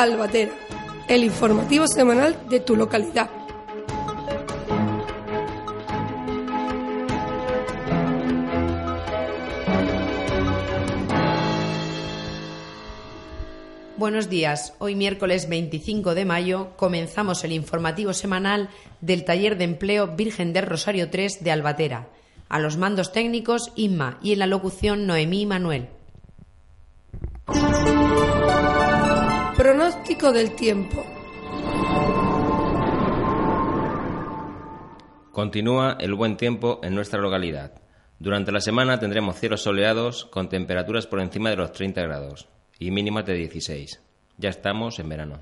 Albatera, el informativo semanal de tu localidad. Buenos días. Hoy miércoles 25 de mayo comenzamos el informativo semanal del Taller de Empleo Virgen del Rosario 3 de Albatera. A los mandos técnicos Inma y en la locución Noemí Manuel. Pronóstico del tiempo. Continúa el buen tiempo en nuestra localidad. Durante la semana tendremos cielos soleados con temperaturas por encima de los 30 grados y mínimas de 16. Ya estamos en verano.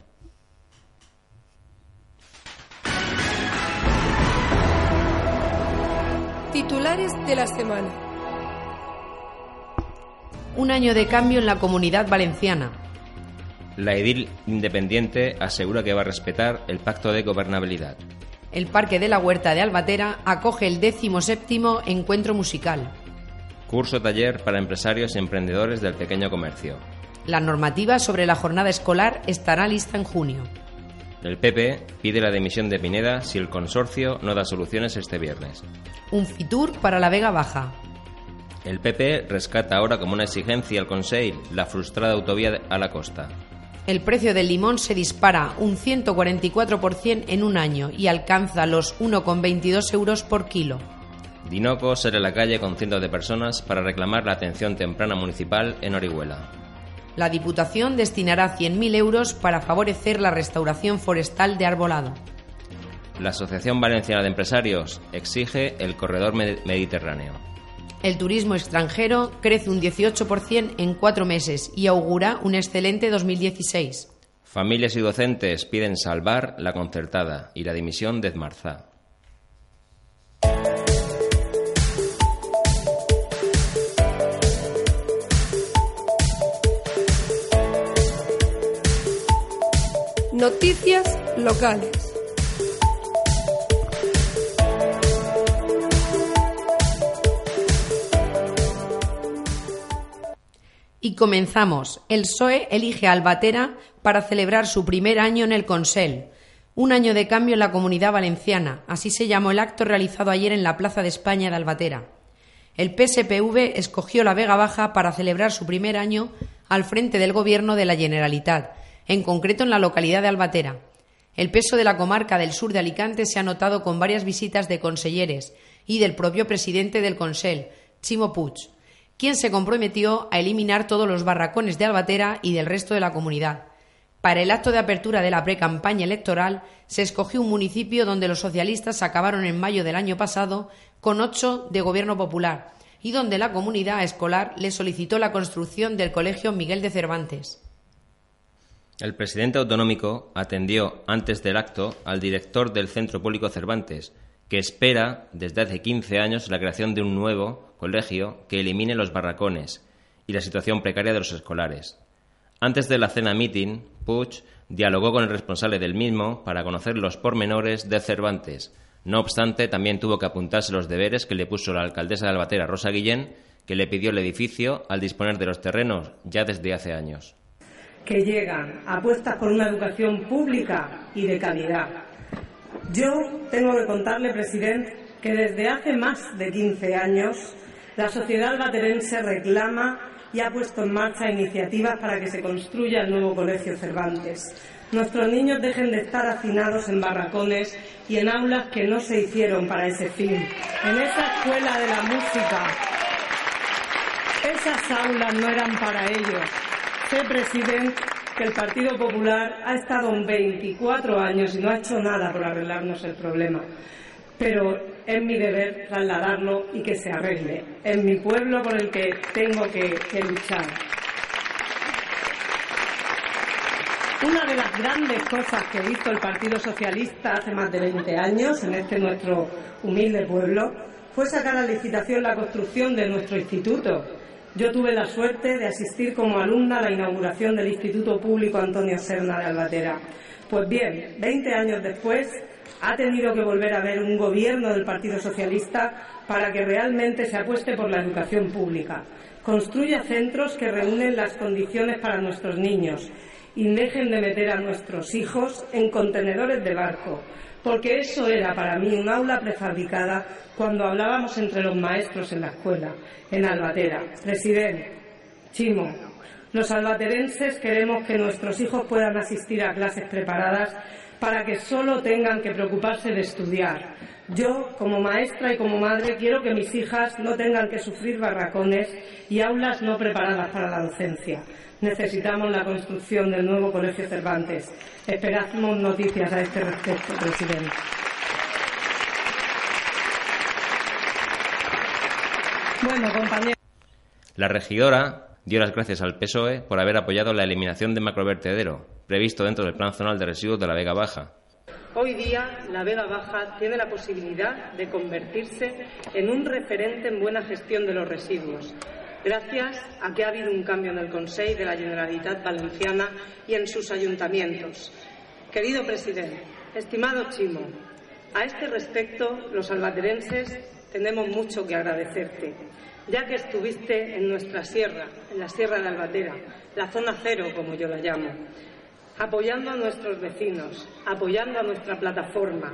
Titulares de la semana. Un año de cambio en la comunidad valenciana. La edil independiente asegura que va a respetar el pacto de gobernabilidad. El Parque de la Huerta de Albatera acoge el décimo séptimo encuentro musical. Curso taller para empresarios y emprendedores del pequeño comercio. La normativa sobre la jornada escolar estará lista en junio. El PP pide la dimisión de Pineda si el consorcio no da soluciones este viernes. Un Fitur para la Vega Baja. El PP rescata ahora como una exigencia al Consejo la frustrada autovía a la costa. El precio del limón se dispara un 144% en un año y alcanza los 1,22 euros por kilo. Dinoco a la calle con cientos de personas para reclamar la atención temprana municipal en Orihuela la Diputación destinará 100.000 euros para favorecer la restauración forestal de arbolado. La Asociación Valenciana de Empresarios exige el corredor mediterráneo. El turismo extranjero crece un 18% en cuatro meses y augura un excelente 2016. Familias y docentes piden salvar la concertada y la dimisión de Edmarzá. Noticias locales. Y comenzamos. El PSOE elige a Albatera para celebrar su primer año en el Consell. Un año de cambio en la comunidad valenciana. Así se llamó el acto realizado ayer en la Plaza de España de Albatera. El PSPV escogió la Vega Baja para celebrar su primer año al frente del Gobierno de la Generalitat en concreto en la localidad de Albatera. El peso de la comarca del sur de Alicante se ha notado con varias visitas de conselleres y del propio presidente del Consell, Chimo Puig, quien se comprometió a eliminar todos los barracones de Albatera y del resto de la comunidad. Para el acto de apertura de la pre-campaña electoral se escogió un municipio donde los socialistas acabaron en mayo del año pasado con ocho de gobierno popular y donde la comunidad escolar le solicitó la construcción del Colegio Miguel de Cervantes. El presidente autonómico atendió antes del acto al director del Centro Público Cervantes, que espera desde hace 15 años la creación de un nuevo colegio que elimine los barracones y la situación precaria de los escolares. Antes de la cena meeting, Puig dialogó con el responsable del mismo para conocer los pormenores de Cervantes. No obstante, también tuvo que apuntarse los deberes que le puso la alcaldesa de Albatera, Rosa Guillén, que le pidió el edificio al disponer de los terrenos ya desde hace años que llegan apuestas por una educación pública y de calidad. Yo tengo que contarle, presidente, que desde hace más de 15 años la sociedad albaterense reclama y ha puesto en marcha iniciativas para que se construya el nuevo Colegio Cervantes. Nuestros niños dejen de estar hacinados en barracones y en aulas que no se hicieron para ese fin. En esa escuela de la música, esas aulas no eran para ellos, Sé, presidente, que el Partido Popular ha estado en 24 años y no ha hecho nada por arreglarnos el problema. Pero es mi deber trasladarlo y que se arregle. Es mi pueblo por el que tengo que, que luchar. Una de las grandes cosas que hizo el Partido Socialista hace más de 20 años en este nuestro humilde pueblo fue sacar a licitación la construcción de nuestro instituto, yo tuve la suerte de asistir como alumna a la inauguración del Instituto Público Antonio Serna de Albatera. Pues bien, 20 años después, ha tenido que volver a ver un gobierno del Partido Socialista para que realmente se apueste por la educación pública. Construya centros que reúnen las condiciones para nuestros niños y dejen de meter a nuestros hijos en contenedores de barco, porque eso era para mí un aula prefabricada cuando hablábamos entre los maestros en la escuela, en Albatera. Presidente, Chimo, los albaterenses queremos que nuestros hijos puedan asistir a clases preparadas para que solo tengan que preocuparse de estudiar. Yo, como maestra y como madre, quiero que mis hijas no tengan que sufrir barracones y aulas no preparadas para la docencia. Necesitamos la construcción del nuevo Colegio Cervantes. Esperamos noticias a este respecto, presidente. Bueno. La regidora dio las gracias al PSOE por haber apoyado la eliminación de macrovertedero, previsto dentro del Plan Zonal de Residuos de la Vega Baja. Hoy día, la Vega Baja tiene la posibilidad de convertirse en un referente en buena gestión de los residuos, gracias a que ha habido un cambio en el Consejo de la Generalitat Valenciana y en sus ayuntamientos. Querido presidente, estimado Chimo, a este respecto, los albaterenses tenemos mucho que agradecerte ya que estuviste en nuestra sierra, en la Sierra de Albatera, la zona cero, como yo la llamo, apoyando a nuestros vecinos, apoyando a nuestra plataforma,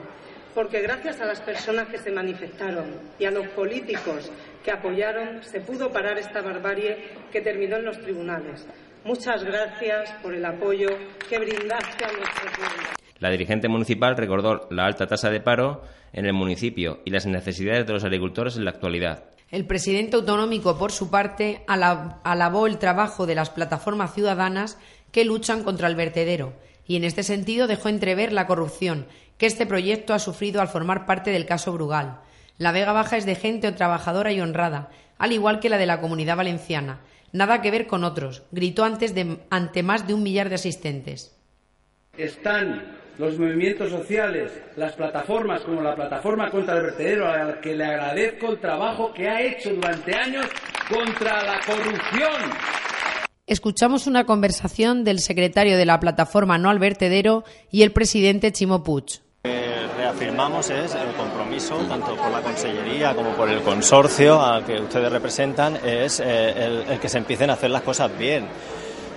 porque gracias a las personas que se manifestaron y a los políticos que apoyaron se pudo parar esta barbarie que terminó en los tribunales. Muchas gracias por el apoyo que brindaste a nuestro pueblo. La dirigente municipal recordó la alta tasa de paro en el municipio y las necesidades de los agricultores en la actualidad. El presidente autonómico, por su parte, alabó el trabajo de las plataformas ciudadanas que luchan contra el vertedero y, en este sentido, dejó entrever la corrupción que este proyecto ha sufrido al formar parte del caso Brugal. La Vega Baja es de gente trabajadora y honrada, al igual que la de la comunidad valenciana. Nada que ver con otros, gritó antes ante más de un millar de asistentes. Están los movimientos sociales, las plataformas como la plataforma contra el vertedero, a la que le agradezco el trabajo que ha hecho durante años contra la corrupción. Escuchamos una conversación del secretario de la plataforma No al Vertedero y el presidente Chimo Puig. Que reafirmamos es el compromiso, tanto por la Consellería como por el consorcio al que ustedes representan, es eh, el que se empiecen a hacer las cosas bien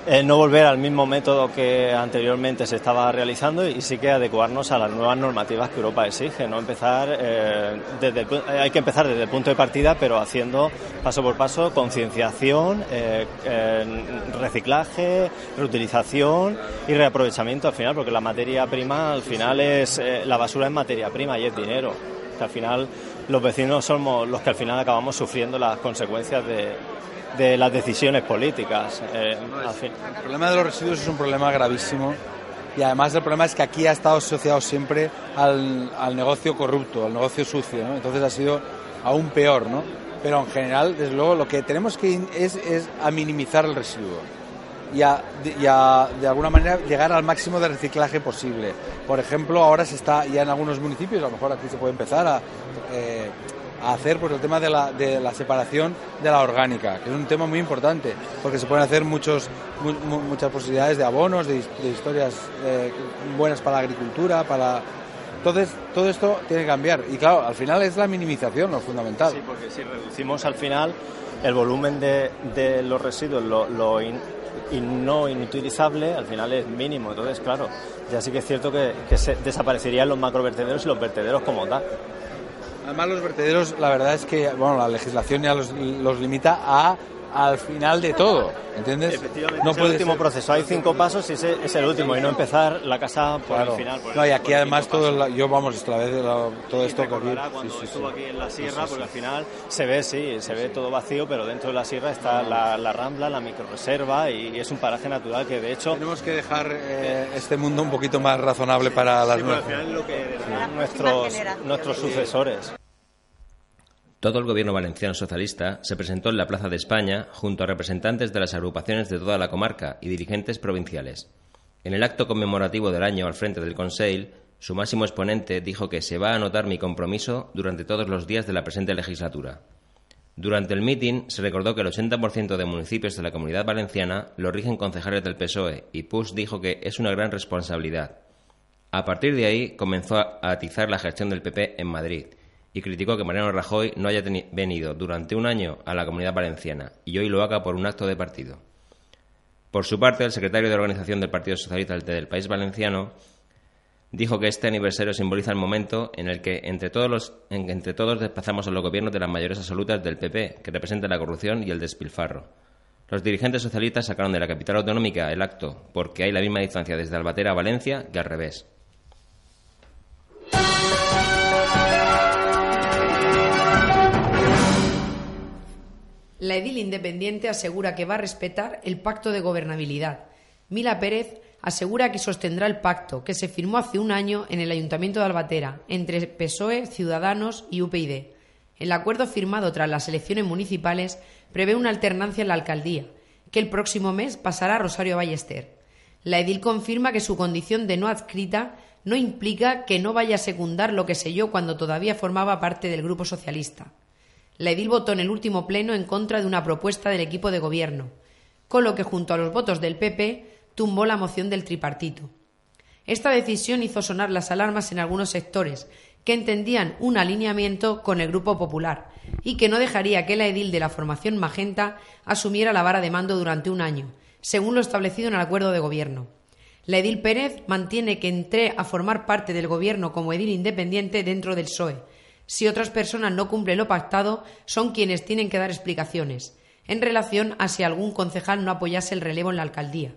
eh, no volver al mismo método que anteriormente se estaba realizando y sí que adecuarnos a las nuevas normativas que Europa exige. No empezar eh, desde eh, hay que empezar desde el punto de partida, pero haciendo paso por paso concienciación, reciclaje, reutilización y reaprovechamiento al final, porque la materia prima al final es la basura es materia prima y es dinero. Que al final los vecinos somos los que al final acabamos sufriendo las consecuencias de, de las decisiones políticas. Eh, el problema de los residuos es un problema gravísimo y además el problema es que aquí ha estado asociado siempre al, al negocio corrupto, al negocio sucio, entonces ha sido aún peor, ¿no? Pero en general, desde luego, lo que tenemos que es, es a minimizar el residuo y a, de alguna manera llegar al máximo de reciclaje posible. Por ejemplo, ahora se está ya en algunos municipios, a lo mejor aquí se puede empezar a eh, a hacer pues el tema de la, de la separación de la orgánica, que es un tema muy importante, porque se pueden hacer muchos, muchas posibilidades de abonos, de, historias eh, buenas para la agricultura, para... Entonces, todo esto tiene que cambiar. Y claro, al final es la minimización lo fundamental. Sí, porque si reducimos al final el volumen de, los residuos, lo, y no inutilizable, al final es mínimo. Entonces, claro, ya sí que es cierto que, que se desaparecerían los macrovertederos y los vertederos como tal. Además, los vertederos, la verdad es que bueno, la legislación ya los, los limita a al final de todo, ¿entiendes? Efectivamente, no es el último proceso. Hay cinco pasos y ese es el último y no empezar la casa por el final. no, y aquí además todo, yo vamos, esta vez todo esto que aquí, cuando sí, estuvo aquí en la sierra, porque al final se ve, sí, se ve todo vacío, pero dentro de la sierra está la, la rambla, la microreserva y, es un paraje natural que de hecho... Tenemos que dejar eh, este mundo un poquito más razonable para las nuevas. Al final lo que nuestros, nuestros sucesores. Todo el gobierno valenciano socialista se presentó en la Plaza de España junto a representantes de las agrupaciones de toda la comarca y dirigentes provinciales. En el acto conmemorativo del año al frente del Conseil, su máximo exponente dijo que se va a anotar mi compromiso durante todos los días de la presente legislatura. Durante el mitin se recordó que el 80% de municipios de la comunidad valenciana lo rigen concejales del PSOE y Puig dijo que es una gran responsabilidad. A partir de ahí comenzó a atizar la gestión del PP en Madrid y criticó que Mariano Rajoy no haya venido durante un año a la comunidad valenciana y hoy lo haga por un acto de partido. Por su parte, el secretario de organización del Partido Socialista del País Valenciano dijo que este aniversario simboliza el momento en el que entre todos, los, entre todos desplazamos a los gobiernos de las mayores absolutas del PP, que representan la corrupción y el despilfarro. Los dirigentes socialistas sacaron de la capital autonómica el acto porque hay la misma distancia desde Albatera a Valencia que al revés. La edil independiente asegura que va a respetar el pacto de gobernabilidad. Mila Pérez asegura que sostendrá el pacto que se firmó hace un año en el Ayuntamiento de Albatera entre PSOE, Ciudadanos y UPyD. El acuerdo firmado tras las elecciones municipales prevé una alternancia en la alcaldía, que el próximo mes pasará a Rosario Ballester. La edil confirma que su condición de no adscrita no implica que no vaya a secundar lo que selló cuando todavía formaba parte del Grupo Socialista. La edil votó en el último pleno en contra de una propuesta del equipo de gobierno, con lo que junto a los votos del PP tumbó la moción del tripartito. Esta decisión hizo sonar las alarmas en algunos sectores que entendían un alineamiento con el Grupo Popular y que no dejaría que la edil de la formación Magenta asumiera la vara de mando durante un año, según lo establecido en el acuerdo de gobierno. La edil Pérez mantiene que entré a formar parte del gobierno como edil independiente dentro del PSOE, si otras personas no cumplen lo pactado, son quienes tienen que dar explicaciones, en relación a si algún concejal no apoyase el relevo en la alcaldía.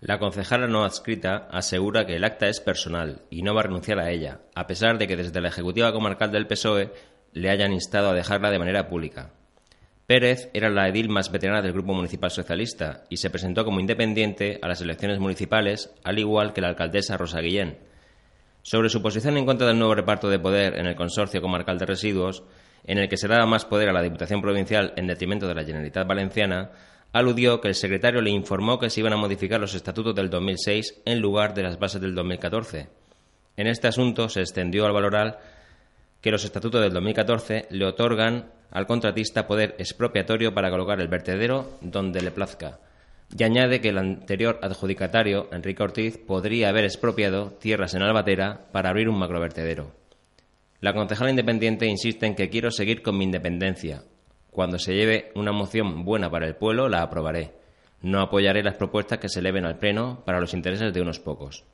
La concejala no adscrita asegura que el acta es personal y no va a renunciar a ella, a pesar de que desde la Ejecutiva Comarcal del PSOE le hayan instado a dejarla de manera pública. Pérez era la edil más veterana del Grupo Municipal Socialista y se presentó como independiente a las elecciones municipales, al igual que la alcaldesa Rosa Guillén, sobre su posición en contra del nuevo reparto de poder en el Consorcio Comarcal de Residuos, en el que se daba más poder a la Diputación Provincial en detrimento de la Generalitat Valenciana, aludió que el secretario le informó que se iban a modificar los estatutos del 2006 en lugar de las bases del 2014. En este asunto se extendió al valorar que los estatutos del 2014 le otorgan al contratista poder expropiatorio para colocar el vertedero donde le plazca, y añade que el anterior adjudicatario, Enrique Ortiz, podría haber expropiado tierras en Albatera para abrir un macrovertedero. La concejala independiente insiste en que quiero seguir con mi independencia. Cuando se lleve una moción buena para el pueblo, la aprobaré. No apoyaré las propuestas que se eleven al Pleno para los intereses de unos pocos.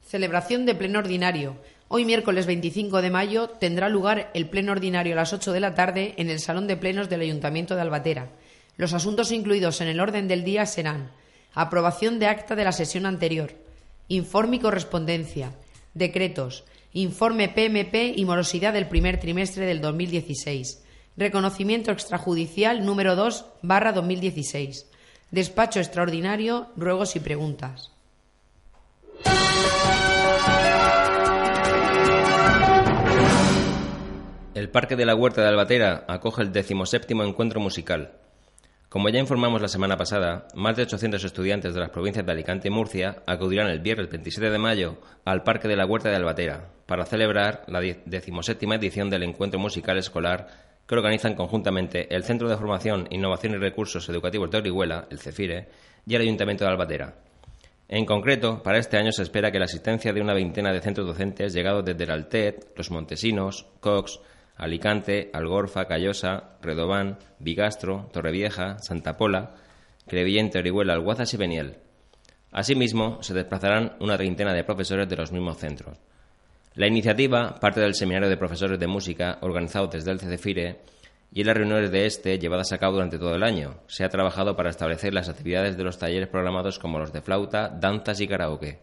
Celebración de Pleno Ordinario. Hoy, miércoles 25 de mayo, tendrá lugar el Pleno Ordinario a las 8 de la tarde en el Salón de Plenos del Ayuntamiento de Albatera. Los asuntos incluidos en el orden del día serán aprobación de acta de la sesión anterior, informe y correspondencia, decretos, informe PMP y morosidad del primer trimestre del 2016, reconocimiento extrajudicial número 2 barra 2016, despacho extraordinario, ruegos y preguntas. El Parque de la Huerta de Albatera acoge el decimoséptimo encuentro musical. Como ya informamos la semana pasada, más de 800 estudiantes de las provincias de Alicante y Murcia acudirán el viernes 27 de mayo al Parque de la Huerta de Albatera para celebrar la decimoséptima edición del encuentro musical escolar que organizan conjuntamente el Centro de Formación, Innovación y Recursos Educativos de Orihuela, el CEFIRE, y el Ayuntamiento de Albatera. En concreto, para este año se espera que la asistencia de una veintena de centros docentes llegados desde el Altet, Los Montesinos, Cox, Alicante, Algorfa, Callosa, Redobán, Bigastro, Torrevieja, Santa Pola, Crevillente, Orihuela, Alguazas y Beniel. Asimismo, se desplazarán una treintena de profesores de los mismos centros. La iniciativa parte del Seminario de Profesores de Música organizado desde el CCFIRE y en las reuniones de este llevadas a cabo durante todo el año. Se ha trabajado para establecer las actividades de los talleres programados como los de flauta, danzas y karaoke.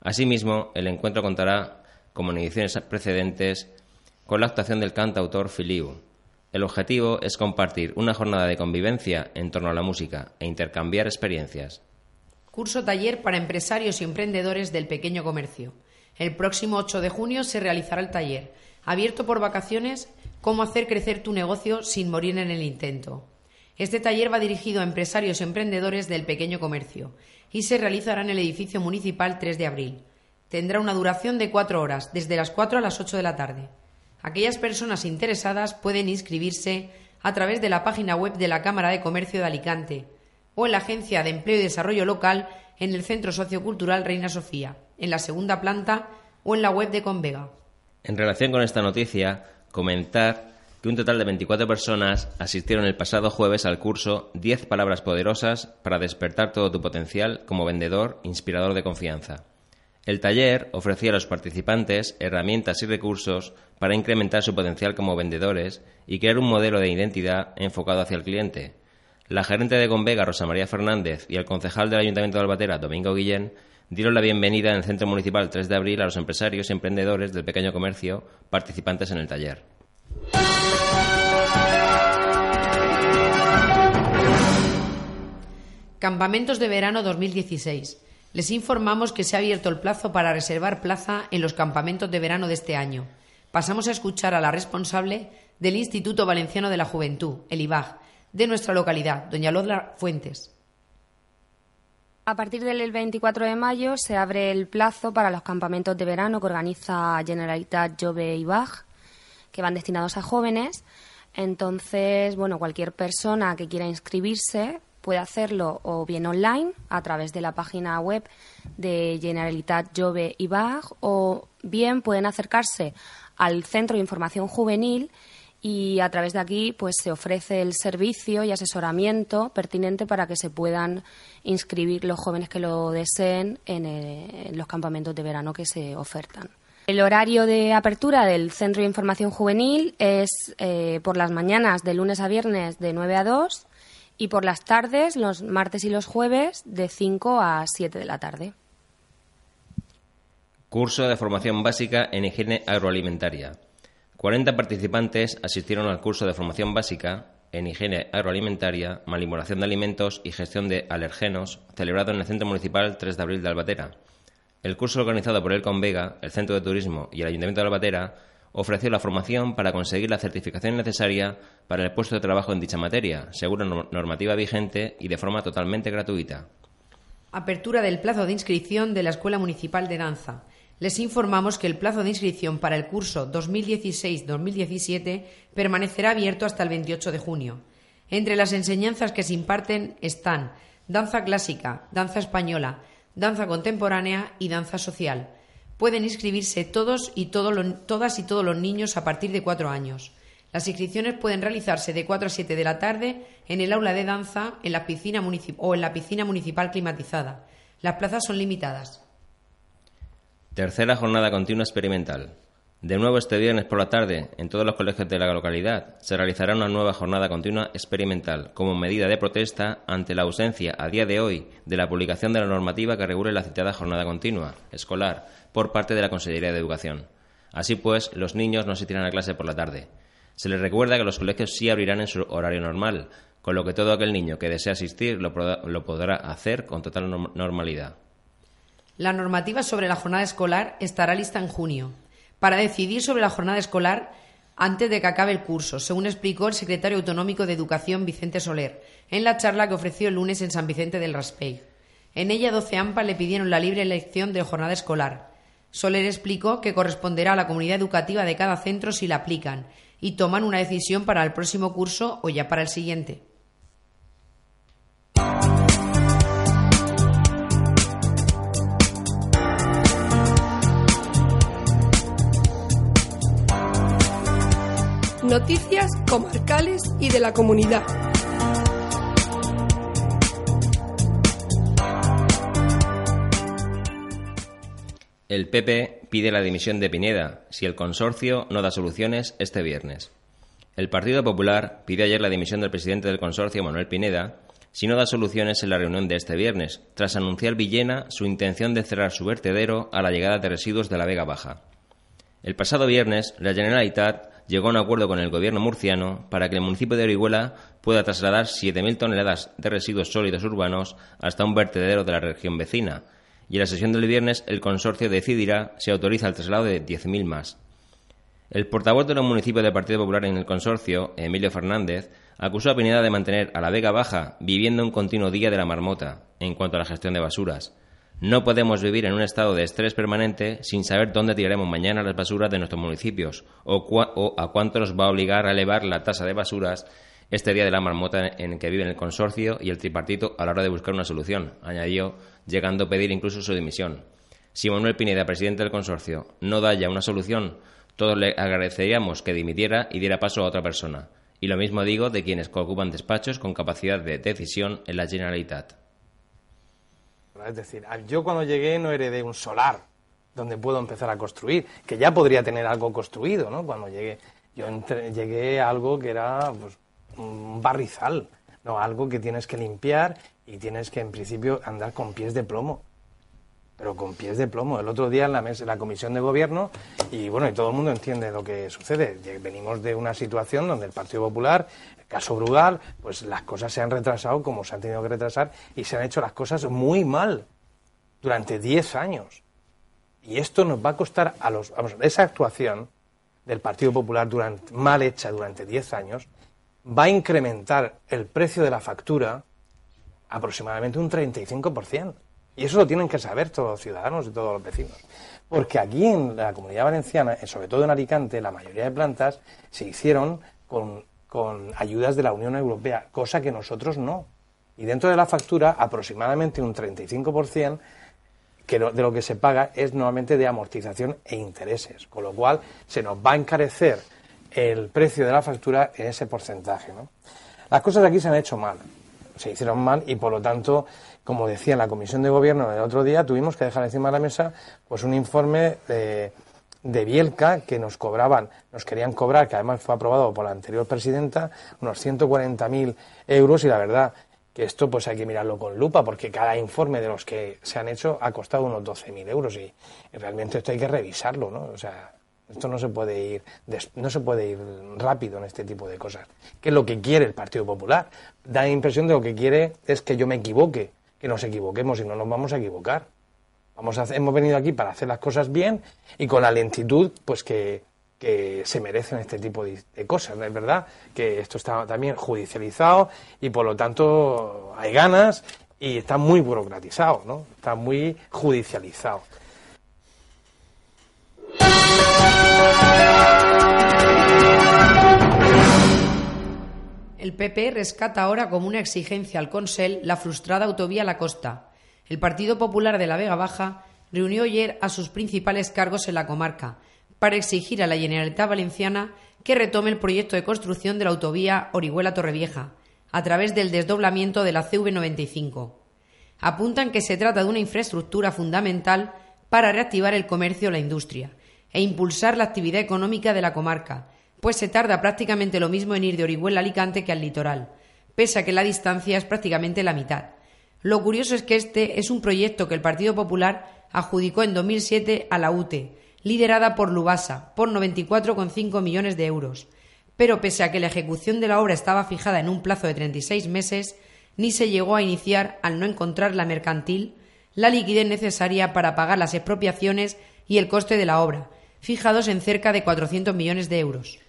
Asimismo, el encuentro contará, como en ediciones precedentes, con la actuación del cantautor Filiu. El objetivo es compartir una jornada de convivencia en torno a la música e intercambiar experiencias. Curso taller para empresarios y emprendedores del pequeño comercio. El próximo 8 de junio se realizará el taller, abierto por vacaciones, cómo hacer crecer tu negocio sin morir en el intento. Este taller va dirigido a empresarios y emprendedores del pequeño comercio y se realizará en el edificio municipal 3 de abril. Tendrá una duración de cuatro horas, desde las 4 a las 8 de la tarde. Aquellas personas interesadas pueden inscribirse a través de la página web de la Cámara de Comercio de Alicante o en la Agencia de Empleo y Desarrollo Local en el Centro Sociocultural Reina Sofía, en la segunda planta o en la web de Convega. En relación con esta noticia, comentar que un total de 24 personas asistieron el pasado jueves al curso 10 palabras poderosas para despertar todo tu potencial como vendedor inspirador de confianza. El taller ofrecía a los participantes herramientas y recursos para incrementar su potencial como vendedores y crear un modelo de identidad enfocado hacia el cliente. La gerente de Convega, Rosa María Fernández, y el concejal del Ayuntamiento de Albatera, Domingo Guillén, dieron la bienvenida en el Centro Municipal 3 de Abril a los empresarios y emprendedores del pequeño comercio participantes en el taller. Campamentos de verano 2016. Les informamos que se ha abierto el plazo para reservar plaza en los campamentos de verano de este año. Pasamos a escuchar a la responsable del Instituto Valenciano de la Juventud, el IBAG, de nuestra localidad, doña Lodra Fuentes. A partir del 24 de mayo se abre el plazo para los campamentos de verano que organiza Generalitat Jove IBAG, que van destinados a jóvenes. Entonces, bueno, cualquier persona que quiera inscribirse puede hacerlo o bien online a través de la página web de Generalitat Jove IBAG o bien pueden acercarse al Centro de Información Juvenil y a través de aquí pues se ofrece el servicio y asesoramiento pertinente para que se puedan inscribir los jóvenes que lo deseen en, eh, los campamentos de verano que se ofertan. El horario de apertura del Centro de Información Juvenil es eh, por las mañanas de lunes a viernes de 9 a 2 y por las tardes, los martes y los jueves, de 5 a 7 de la tarde. Curso de formación básica en higiene agroalimentaria. 40 participantes asistieron al curso de formación básica en higiene agroalimentaria, manipulación de alimentos y gestión de alergenos, celebrado en el Centro Municipal 3 de Abril de Albatera. El curso organizado por el Convega, el Centro de Turismo y el Ayuntamiento de Albatera ofreció la formación para conseguir la certificación necesaria para el puesto de trabajo en dicha materia, según normativa vigente y de forma totalmente gratuita. Apertura del plazo de inscripción de la Escuela Municipal de Danza. Les informamos que el plazo de inscripción para el curso 2016-2017 permanecerá abierto hasta el 28 de junio. Entre las enseñanzas que se imparten están danza clásica, danza española, danza contemporánea y danza social. Pueden inscribirse todos y todas y todos los niños a partir de cuatro años. Las inscripciones pueden realizarse de 4 a 7 de la tarde en el aula de danza en la piscina o en la piscina municipal climatizada. Las plazas son limitadas. Tercera jornada continua experimental. De nuevo este viernes por la tarde, en todos los colegios de la localidad, se realizará una nueva jornada continua experimental como medida de protesta ante la ausencia a día de hoy de la publicación de la normativa que regule la citada jornada continua escolar por parte de la Consejería de Educación. Así pues, los niños no asistirán a clase por la tarde. Se les recuerda que los colegios sí abrirán en su horario normal, con lo que todo aquel niño que desee asistir lo podrá hacer con total normalidad. La normativa sobre la jornada escolar estará lista en junio para decidir sobre la jornada escolar antes de que acabe el curso, según explicó el secretario autonómico de Educación Vicente Soler en la charla que ofreció el lunes en San Vicente del Raspey. En ella, doce AMPA le pidieron la libre elección de jornada escolar. Soler explicó que corresponderá a la comunidad educativa de cada centro si la aplican y toman una decisión para el próximo curso o ya para el siguiente. Noticias comarcales y de la comunidad. El PP pide la dimisión de Pineda si el consorcio no da soluciones este viernes. El Partido Popular pide ayer la dimisión del presidente del consorcio, Manuel Pineda, si no da soluciones en la reunión de este viernes, tras anunciar Villena su intención de cerrar su vertedero a la llegada de residuos de la Vega Baja. El pasado viernes, la Generalitat llegó a un acuerdo con el gobierno murciano para que el municipio de Orihuela pueda trasladar 7.000 toneladas de residuos sólidos urbanos hasta un vertedero de la región vecina. Y en la sesión del viernes el consorcio decidirá si autoriza el traslado de 10.000 más. El portavoz de los municipios del Partido Popular en el consorcio, Emilio Fernández, acusó a Pineda de mantener a la Vega Baja viviendo un continuo día de la marmota en cuanto a la gestión de basuras. No podemos vivir en un estado de estrés permanente sin saber dónde tiraremos mañana las basuras de nuestros municipios o, a cuánto nos va a obligar a elevar la tasa de basuras este día de la marmota en que viven el consorcio y el tripartito a la hora de buscar una solución, añadió, llegando a pedir incluso su dimisión. Si Manuel Pineda, presidente del consorcio, no da ya una solución, Todos le agradeceríamos que dimitiera y diera paso a otra persona. Y lo mismo digo de quienes ocupan despachos con capacidad de decisión en la Generalitat. Es decir, yo cuando llegué no heredé un solar donde puedo empezar a construir, que ya podría tener algo construido, ¿no? Cuando llegué, yo llegué a algo que era pues, un barrizal, no algo que tienes que limpiar y tienes que en principio andar con pies de plomo pero con pies de plomo. El otro día en la, mesa, la comisión de gobierno, y bueno, y todo el mundo entiende lo que sucede. Venimos de una situación donde el Partido Popular, caso Brugal, pues las cosas se han retrasado como se han tenido que retrasar y se han hecho las cosas muy mal durante 10 años. Y esto nos va a costar a los. Vamos, esa actuación del Partido Popular durante, mal hecha durante 10 años va a incrementar el precio de la factura aproximadamente un 35%. Y eso lo tienen que saber todos los ciudadanos y todos los vecinos. Porque aquí en la comunidad valenciana, sobre todo en Alicante, la mayoría de plantas se hicieron con, ayudas de la Unión Europea, cosa que nosotros no. Y dentro de la factura, aproximadamente un 35% que de lo que se paga es normalmente de amortización e intereses, con lo cual se nos va a encarecer el precio de la factura en ese porcentaje. Las cosas aquí se han hecho mal, se hicieron mal y por lo tanto como decía en la comisión de gobierno el otro día, tuvimos que dejar encima de la mesa pues un informe de, de Bielka que nos cobraban, nos querían cobrar, que además fue aprobado por la anterior presidenta, unos 140.000 euros y la verdad que esto pues hay que mirarlo con lupa porque cada informe de los que se han hecho ha costado unos 12.000 euros y, realmente esto hay que revisarlo, ¿no? O sea, esto no se puede ir no se puede ir rápido en este tipo de cosas. ¿Qué es lo que quiere el Partido Popular? Da la impresión de lo que quiere es que yo me equivoque que nos equivoquemos y no nos vamos a equivocar. Vamos a hemos venido aquí para hacer las cosas bien y con la lentitud pues que, se merecen este tipo de, cosas. Es verdad que esto está también judicializado y por lo tanto hay ganas y está muy burocratizado, ¿no? Está muy judicializado. El PP rescata ahora como una exigencia al Consell la frustrada autovía La Costa. El Partido Popular de la Vega Baja reunió ayer a sus principales cargos en la comarca para exigir a la Generalitat Valenciana que retome el proyecto de construcción de la autovía Orihuela-Torrevieja a través del desdoblamiento de la CV95. Apuntan que se trata de una infraestructura fundamental para reactivar el comercio o la industria e impulsar la actividad económica de la comarca pues se tarda prácticamente lo mismo en ir de Orihuela a Alicante que al litoral, pese a que la distancia es prácticamente la mitad. Lo curioso es que este es un proyecto que el Partido Popular adjudicó en 2007 a la UTE, liderada por Lubasa, por 94,5 millones de euros. Pero pese a que la ejecución de la obra estaba fijada en un plazo de 36 meses, ni se llegó a iniciar al no encontrar la mercantil la liquidez necesaria para pagar las expropiaciones y el coste de la obra, fijados en cerca de 400 millones de euros.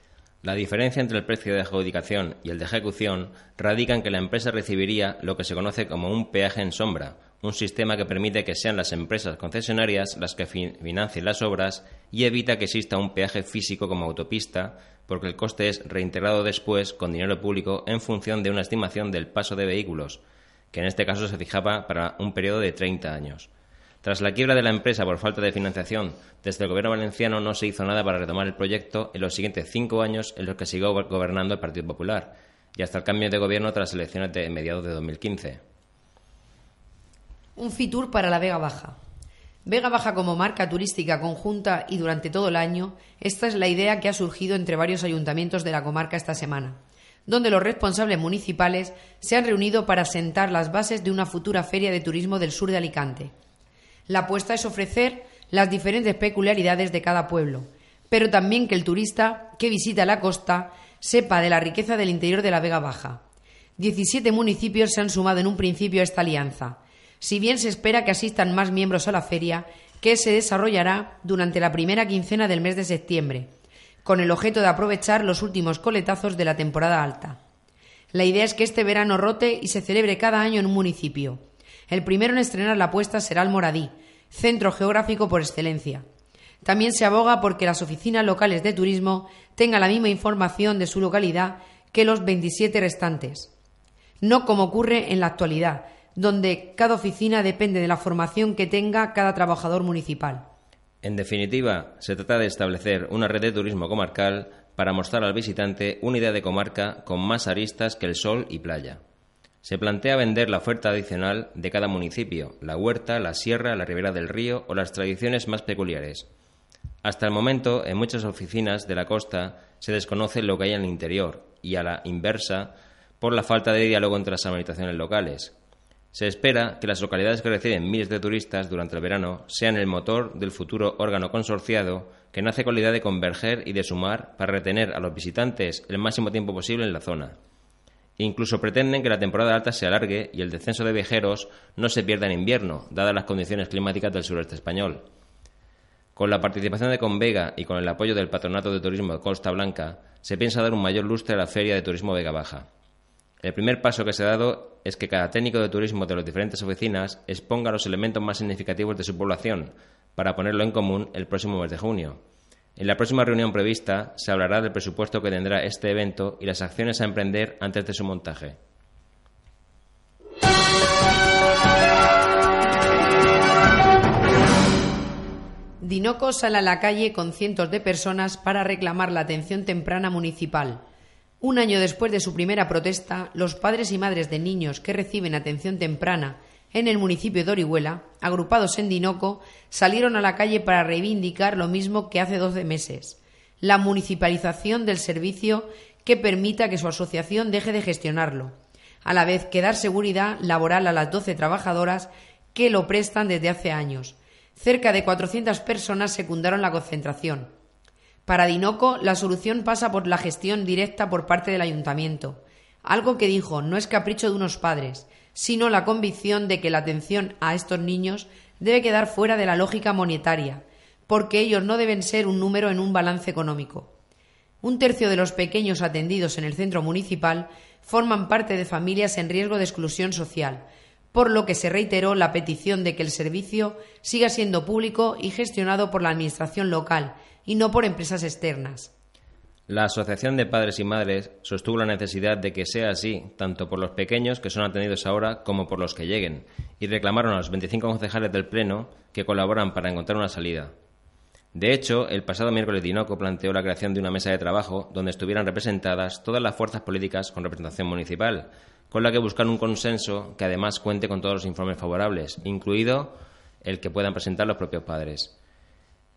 La diferencia entre el precio de adjudicación y el de ejecución radica en que la empresa recibiría lo que se conoce como un peaje en sombra, un sistema que permite que sean las empresas concesionarias las que financien las obras y evita que exista un peaje físico como autopista, porque el coste es reintegrado después con dinero público en función de una estimación del paso de vehículos, que en este caso se fijaba para un periodo de 30 años. Tras la quiebra de la empresa por falta de financiación, desde el gobierno valenciano no se hizo nada para retomar el proyecto en los siguientes cinco años en los que siguió gobernando el Partido Popular, y hasta el cambio de gobierno tras las elecciones de mediados de 2015. Un Fitur para la Vega Baja. Vega Baja como marca turística conjunta y durante todo el año, esta es la idea que ha surgido entre varios ayuntamientos de la comarca esta semana, donde los responsables municipales se han reunido para sentar las bases de una futura feria de turismo del sur de Alicante la apuesta es ofrecer las diferentes peculiaridades de cada pueblo, pero también que el turista que visita la costa sepa de la riqueza del interior de la Vega Baja. Diecisiete municipios se han sumado en un principio a esta alianza, si bien se espera que asistan más miembros a la feria, que se desarrollará durante la primera quincena del mes de septiembre, con el objeto de aprovechar los últimos coletazos de la temporada alta. La idea es que este verano rote y se celebre cada año en un municipio. El primero en estrenar la apuesta será el Moradí, centro geográfico por excelencia. También se aboga porque las oficinas locales de turismo tengan la misma información de su localidad que los 27 restantes. No como ocurre en la actualidad, donde cada oficina depende de la formación que tenga cada trabajador municipal. En definitiva, se trata de establecer una red de turismo comarcal para mostrar al visitante una idea de comarca con más aristas que el sol y playa. Se plantea vender la oferta adicional de cada municipio, la huerta, la sierra, la ribera del río o las tradiciones más peculiares. Hasta el momento, en muchas oficinas de la costa se desconoce lo que hay en el interior y a la inversa por la falta de diálogo entre las administraciones locales. Se espera que las localidades que reciben miles de turistas durante el verano sean el motor del futuro órgano consorciado que nace con la idea de converger y de sumar para retener a los visitantes el máximo tiempo posible en la zona. Incluso pretenden que la temporada alta se alargue y el descenso de viajeros no se pierda en invierno, dadas las condiciones climáticas del sureste español. Con la participación de Convega y con el apoyo del Patronato de Turismo de Costa Blanca, se piensa dar un mayor lustre a la Feria de Turismo Vega Baja. El primer paso que se ha dado es que cada técnico de turismo de las diferentes oficinas exponga los elementos más significativos de su población para ponerlo en común el próximo mes de junio. En la próxima reunión prevista se hablará del presupuesto que tendrá este evento y las acciones a emprender antes de su montaje. Dinoco sale a la calle con cientos de personas para reclamar la atención temprana municipal. Un año después de su primera protesta, los padres y madres de niños que reciben atención temprana en el municipio de Orihuela, agrupados en Dinoco, salieron a la calle para reivindicar lo mismo que hace doce meses la municipalización del servicio que permita que su asociación deje de gestionarlo, a la vez que dar seguridad laboral a las doce trabajadoras que lo prestan desde hace años. Cerca de 400 personas secundaron la concentración. Para Dinoco, la solución pasa por la gestión directa por parte del ayuntamiento. Algo que dijo no es capricho de unos padres, sino la convicción de que la atención a estos niños debe quedar fuera de la lógica monetaria, porque ellos no deben ser un número en un balance económico. Un tercio de los pequeños atendidos en el centro municipal forman parte de familias en riesgo de exclusión social, por lo que se reiteró la petición de que el servicio siga siendo público y gestionado por la Administración local y no por empresas externas. La Asociación de Padres y Madres sostuvo la necesidad de que sea así, tanto por los pequeños que son atendidos ahora como por los que lleguen, y reclamaron a los 25 concejales del Pleno que colaboran para encontrar una salida. De hecho, el pasado miércoles Dinoco planteó la creación de una mesa de trabajo donde estuvieran representadas todas las fuerzas políticas con representación municipal, con la que buscan un consenso que además cuente con todos los informes favorables, incluido el que puedan presentar los propios padres.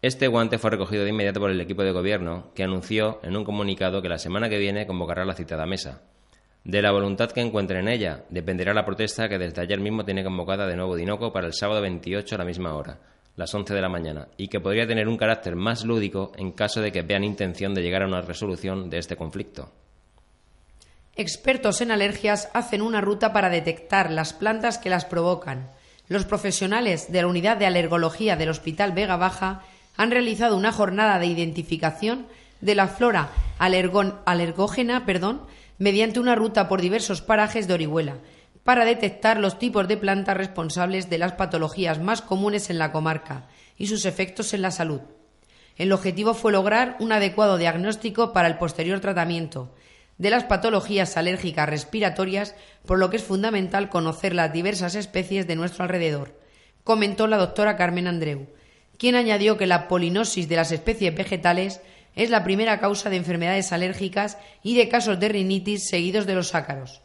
Este guante fue recogido de inmediato por el equipo de gobierno, que anunció en un comunicado que la semana que viene convocará la citada mesa. De la voluntad que encuentren en ella dependerá la protesta que desde ayer mismo tiene convocada de nuevo Dinoco para el sábado 28 a la misma hora, las 11 de la mañana, y que podría tener un carácter más lúdico en caso de que vean intención de llegar a una resolución de este conflicto. Expertos en alergias hacen una ruta para detectar las plantas que las provocan. Los profesionales de la unidad de alergología del Hospital Vega Baja han realizado una jornada de identificación de la flora alergógena perdón, mediante una ruta por diversos parajes de Orihuela para detectar los tipos de plantas responsables de las patologías más comunes en la comarca y sus efectos en la salud. El objetivo fue lograr un adecuado diagnóstico para el posterior tratamiento de las patologías alérgicas respiratorias, por lo que es fundamental conocer las diversas especies de nuestro alrededor, comentó la doctora Carmen Andreu, quien añadió que la polinosis de las especies vegetales es la primera causa de enfermedades alérgicas y de casos de rinitis seguidos de los ácaros.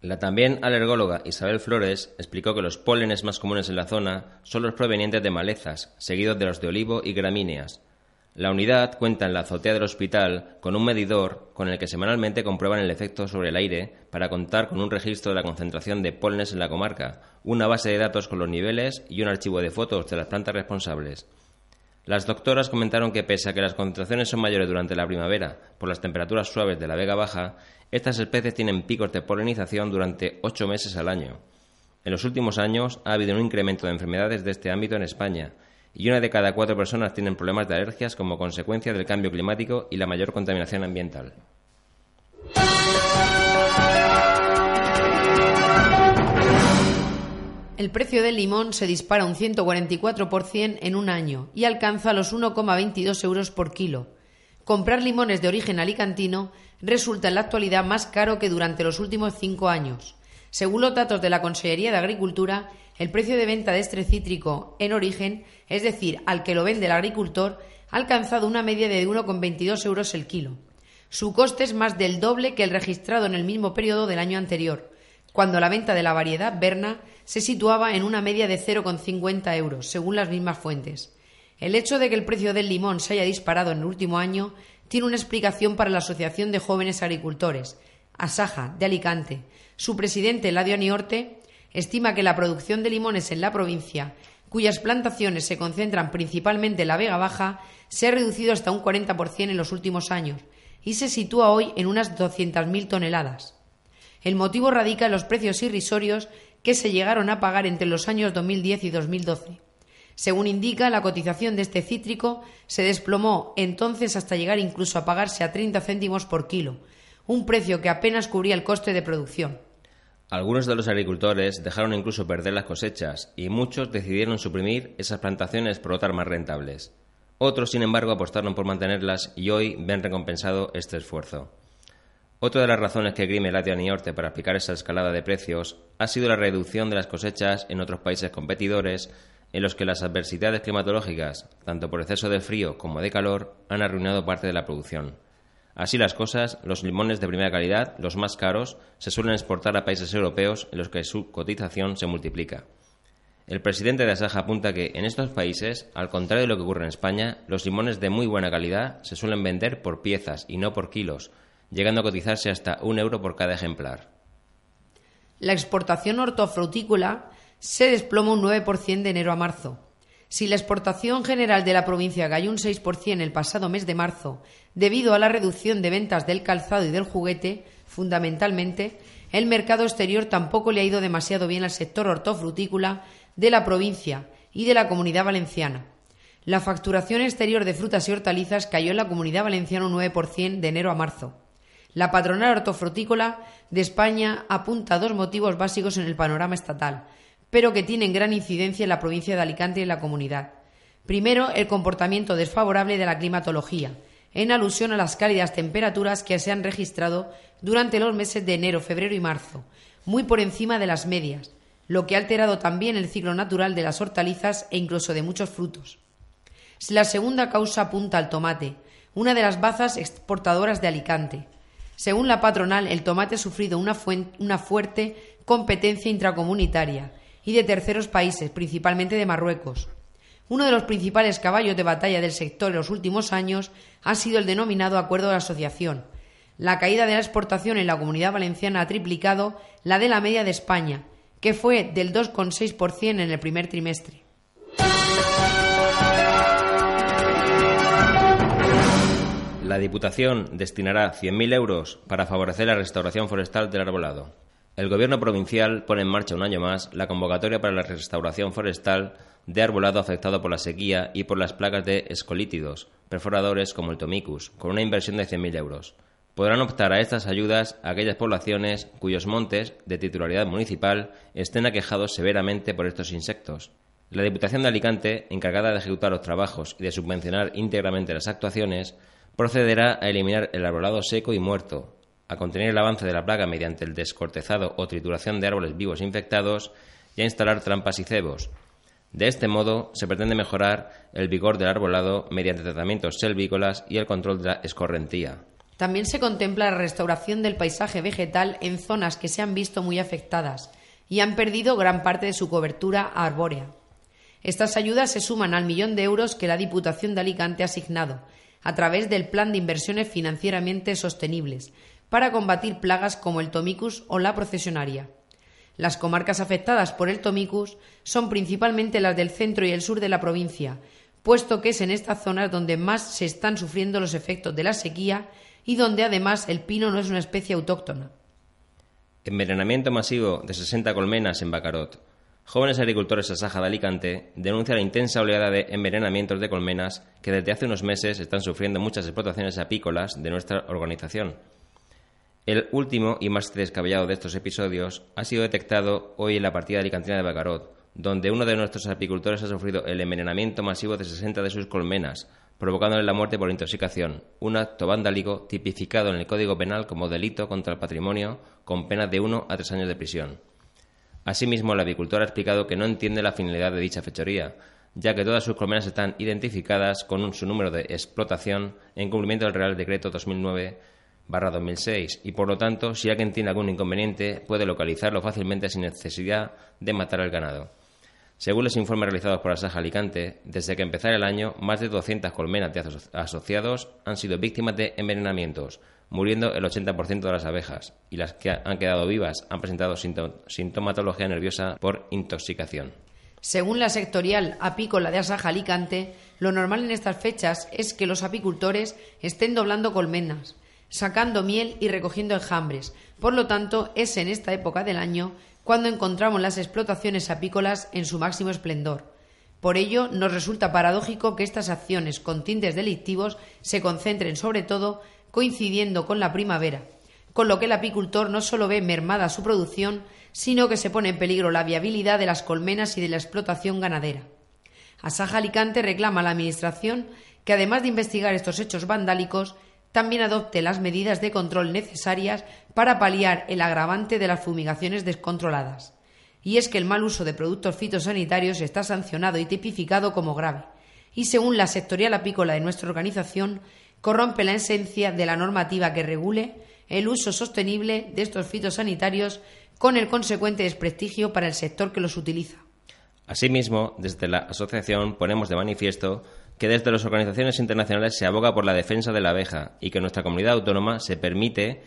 La también alergóloga Isabel Flores explicó que los pólenes más comunes en la zona son los provenientes de malezas, seguidos de los de olivo y gramíneas. La unidad cuenta en la azotea del hospital con un medidor con el que semanalmente comprueban el efecto sobre el aire para contar con un registro de la concentración de pólenes en la comarca, una base de datos con los niveles y un archivo de fotos de las plantas responsables. Las doctoras comentaron que pese a que las concentraciones son mayores durante la primavera por las temperaturas suaves de la Vega Baja, estas especies tienen picos de polinización durante ocho meses al año. En los últimos años ha habido un incremento de enfermedades de este ámbito en España, y una de cada cuatro personas tienen problemas de alergias como consecuencia del cambio climático y la mayor contaminación ambiental. El precio del limón se dispara un 144% en un año y alcanza los 1,22 euros por kilo. Comprar limones de origen alicantino resulta en la actualidad más caro que durante los últimos cinco años. Según los datos de la Consellería de Agricultura, el precio de venta de este cítrico en origen, es decir, al que lo vende el agricultor, ha alcanzado una media de 1,22 euros el kilo. Su coste es más del doble que el registrado en el mismo periodo del año anterior, cuando la venta de la variedad Berna se situaba en una media de 0,50 euros, según las mismas fuentes. El hecho de que el precio del limón se haya disparado en el último año tiene una explicación para la Asociación de Jóvenes Agricultores, Asaja, de Alicante. Su presidente, Ladio Aniorte, estima que la producción de limones en la provincia, cuyas plantaciones se concentran principalmente en la Vega Baja, se ha reducido hasta un 40% en los últimos años y se sitúa hoy en unas 200.000 toneladas. El motivo radica en los precios irrisorios que se llegaron a pagar entre los años 2010 y 2012. Según indica, la cotización de este cítrico se desplomó entonces hasta llegar incluso a pagarse a 30 céntimos por kilo, un precio que apenas cubría el coste de producción. Algunos de los agricultores dejaron incluso perder las cosechas y muchos decidieron suprimir esas plantaciones por otras más rentables. Otros, sin embargo, apostaron por mantenerlas y hoy ven recompensado este esfuerzo. Otra de las razones que grime Latia Niorte para aplicar esa escalada de precios ha sido la reducción de las cosechas en otros países competidores en los que las adversidades climatológicas, tanto por exceso de frío como de calor, han arruinado parte de la producción. Así las cosas, los limones de primera calidad, los más caros, se suelen exportar a países europeos en los que su cotización se multiplica. El presidente de Asaja apunta que en estos países, al contrario de lo que ocurre en España, los limones de muy buena calidad se suelen vender por piezas y no por kilos, llegando a cotizarse hasta un euro por cada ejemplar. La exportación hortofrutícola se desploma un 9% de enero a marzo. Si la exportación general de la provincia cayó un 6% el pasado mes de marzo, debido a la reducción de ventas del calzado y del juguete, fundamentalmente, el mercado exterior tampoco le ha ido demasiado bien al sector hortofrutícola de la provincia y de la comunidad valenciana. La facturación exterior de frutas y hortalizas cayó en la comunidad valenciana un 9% de enero a marzo. La patronal hortofrutícola de España apunta a dos motivos básicos en el panorama estatal pero que tienen gran incidencia en la provincia de Alicante y en la comunidad. Primero, el comportamiento desfavorable de la climatología, en alusión a las cálidas temperaturas que se han registrado durante los meses de enero, febrero y marzo, muy por encima de las medias, lo que ha alterado también el ciclo natural de las hortalizas e incluso de muchos frutos. La segunda causa apunta al tomate, una de las bazas exportadoras de Alicante. Según la patronal, el tomate ha sufrido una, una fuerte competencia intracomunitaria, y de terceros países, principalmente de Marruecos. Uno de los principales caballos de batalla del sector en los últimos años ha sido el denominado Acuerdo de Asociación. La caída de la exportación en la comunidad valenciana ha triplicado la de la media de España, que fue del 2,6% en el primer trimestre. La Diputación destinará 100.000 euros para favorecer la restauración forestal del arbolado. El Gobierno provincial pone en marcha un año más la convocatoria para la restauración forestal de arbolado afectado por la sequía y por las plagas de escolítidos, perforadores como el tomicus, con una inversión de 100.000 euros. Podrán optar a estas ayudas aquellas poblaciones cuyos montes, de titularidad municipal, estén aquejados severamente por estos insectos. La Diputación de Alicante, encargada de ejecutar los trabajos y de subvencionar íntegramente las actuaciones, procederá a eliminar el arbolado seco y muerto, a contener el avance de la plaga mediante el descortezado o trituración de árboles vivos infectados y a instalar trampas y cebos. De este modo, se pretende mejorar el vigor del arbolado mediante tratamientos selvícolas y el control de la escorrentía. También se contempla la restauración del paisaje vegetal en zonas que se han visto muy afectadas y han perdido gran parte de su cobertura arbórea. Estas ayudas se suman al millón de euros que la Diputación de Alicante ha asignado a través del Plan de Inversiones Financieramente Sostenibles, para combatir plagas como el tomicus o la procesionaria. Las comarcas afectadas por el tomicus son principalmente las del centro y el sur de la provincia, puesto que es en estas zonas donde más se están sufriendo los efectos de la sequía y donde además el pino no es una especie autóctona. Envenenamiento masivo de 60 colmenas en Bacarot. Jóvenes agricultores de Saja de Alicante denuncian la intensa oleada de envenenamientos de colmenas que desde hace unos meses están sufriendo muchas explotaciones apícolas de nuestra organización. El último y más descabellado de estos episodios ha sido detectado hoy en la partida de alicantina de Bacarot, donde uno de nuestros apicultores ha sufrido el envenenamiento masivo de 60 de sus colmenas, provocándole la muerte por intoxicación, un acto vandálico tipificado en el Código Penal como delito contra el patrimonio con pena de uno a tres años de prisión. Asimismo, el apicultor ha explicado que no entiende la finalidad de dicha fechoría, ya que todas sus colmenas están identificadas con su número de explotación en cumplimiento del Real Decreto 2009 2006 y por lo tanto, si alguien tiene algún inconveniente, puede localizarlo fácilmente sin necesidad de matar al ganado. Según los informes realizados por Asaja Alicante, desde que empezara el año, más de 200 colmenas de asociados han sido víctimas de envenenamientos, muriendo el 80% de las abejas, y las que han quedado vivas han presentado sintomatología nerviosa por intoxicación. Según la sectorial apícola de Asaja Alicante, lo normal en estas fechas es que los apicultores estén doblando colmenas, sacando miel y recogiendo enjambres. Por lo tanto, es en esta época del año cuando encontramos las explotaciones apícolas en su máximo esplendor. Por ello, nos resulta paradójico que estas acciones con tintes delictivos se concentren sobre todo coincidiendo con la primavera, con lo que el apicultor no solo ve mermada su producción, sino que se pone en peligro la viabilidad de las colmenas y de la explotación ganadera. Asaja Alicante reclama a la Administración que, además de investigar estos hechos vandálicos, también adopte las medidas de control necesarias para paliar el agravante de las fumigaciones descontroladas. Y es que el mal uso de productos fitosanitarios está sancionado y tipificado como grave, y según la sectorial apícola de nuestra organización, corrompe la esencia de la normativa que regule el uso sostenible de estos fitosanitarios con el consecuente desprestigio para el sector que los utiliza. Asimismo, desde la asociación ponemos de manifiesto que desde las organizaciones internacionales se aboga por la defensa de la abeja y que nuestra comunidad autónoma se permite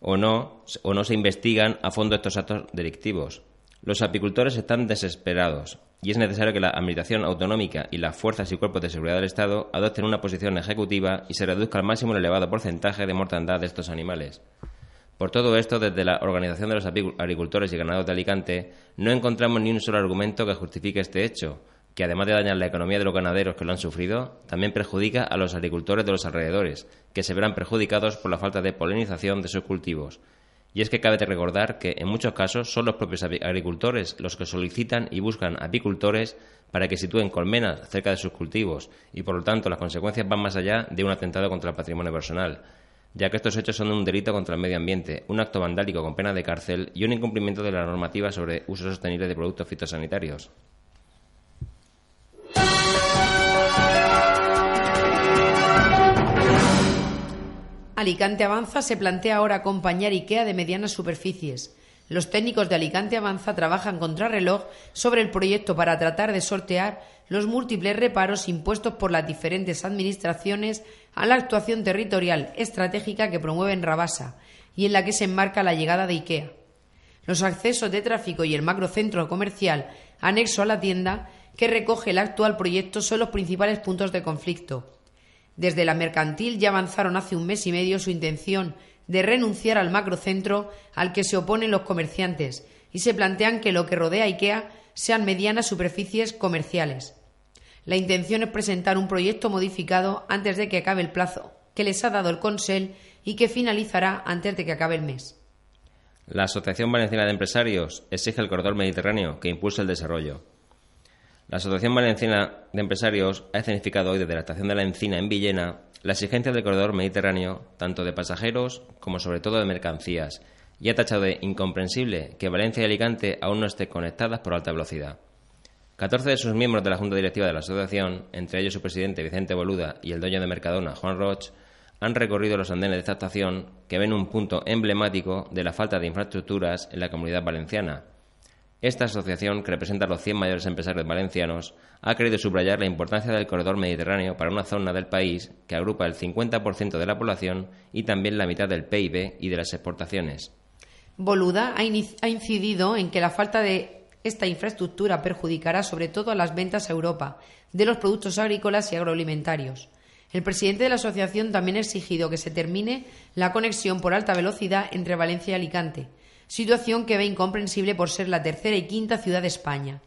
o no, o no se investigan a fondo estos actos delictivos. Los apicultores están desesperados y es necesario que la Administración Autonómica y las fuerzas y cuerpos de seguridad del Estado adopten una posición ejecutiva y se reduzca al máximo el elevado porcentaje de mortandad de estos animales. Por todo esto, desde la Organización de los Agricultores y Ganados de Alicante, no encontramos ni un solo argumento que justifique este hecho, que además de dañar la economía de los ganaderos que lo han sufrido, también perjudica a los agricultores de los alrededores, que se verán perjudicados por la falta de polinización de sus cultivos. Y es que cabe recordar que en muchos casos son los propios agricultores los que solicitan y buscan apicultores para que sitúen colmenas cerca de sus cultivos y por lo tanto las consecuencias van más allá de un atentado contra el patrimonio personal ya que estos hechos son un delito contra el medio ambiente, un acto vandálico con pena de cárcel y un incumplimiento de la normativa sobre uso sostenible de productos fitosanitarios. Alicante Avanza se plantea ahora acompañar IKEA de medianas superficies. Los técnicos de Alicante Avanza trabajan contrarreloj sobre el proyecto para tratar de sortear los múltiples reparos impuestos por las diferentes administraciones a la actuación territorial estratégica que promueve en Rabasa y en la que se enmarca la llegada de IKEA. Los accesos de tráfico y el macrocentro comercial anexo a la tienda que recoge el actual proyecto son los principales puntos de conflicto. Desde la mercantil ya avanzaron hace un mes y medio su intención de renunciar al macrocentro al que se oponen los comerciantes y se plantean que lo que rodea IKEA sean medianas superficies comerciales. La intención es presentar un proyecto modificado antes de que acabe el plazo que les ha dado el Consell y que finalizará antes de que acabe el mes. La Asociación Valenciana de Empresarios exige el corredor mediterráneo que impulse el desarrollo. La Asociación Valenciana de Empresarios ha escenificado hoy desde la estación de la Encina en Villena la exigencia del corredor mediterráneo, tanto de pasajeros como sobre todo de mercancías, y ha tachado de incomprensible que Valencia y Alicante aún no estén conectadas por alta velocidad. 14 de sus miembros de la Junta Directiva de la Asociación, entre ellos su presidente Vicente Boluda y el dueño de Mercadona, Juan Roch, han recorrido los andenes de esta estación que ven un punto emblemático de la falta de infraestructuras en la comunidad valenciana. Esta asociación, que representa a los 100 mayores empresarios valencianos, ha querido subrayar la importancia del corredor mediterráneo para una zona del país que agrupa el 50% de la población y también la mitad del PIB y de las exportaciones. Boluda ha incidido en que la falta de esta infraestructura perjudicará sobre todo a las ventas a Europa de los productos agrícolas y agroalimentarios. El presidente de la asociación también ha exigido que se termine la conexión por alta velocidad entre Valencia y Alicante, situación que ve incomprensible por ser la tercera y quinta ciudad de España.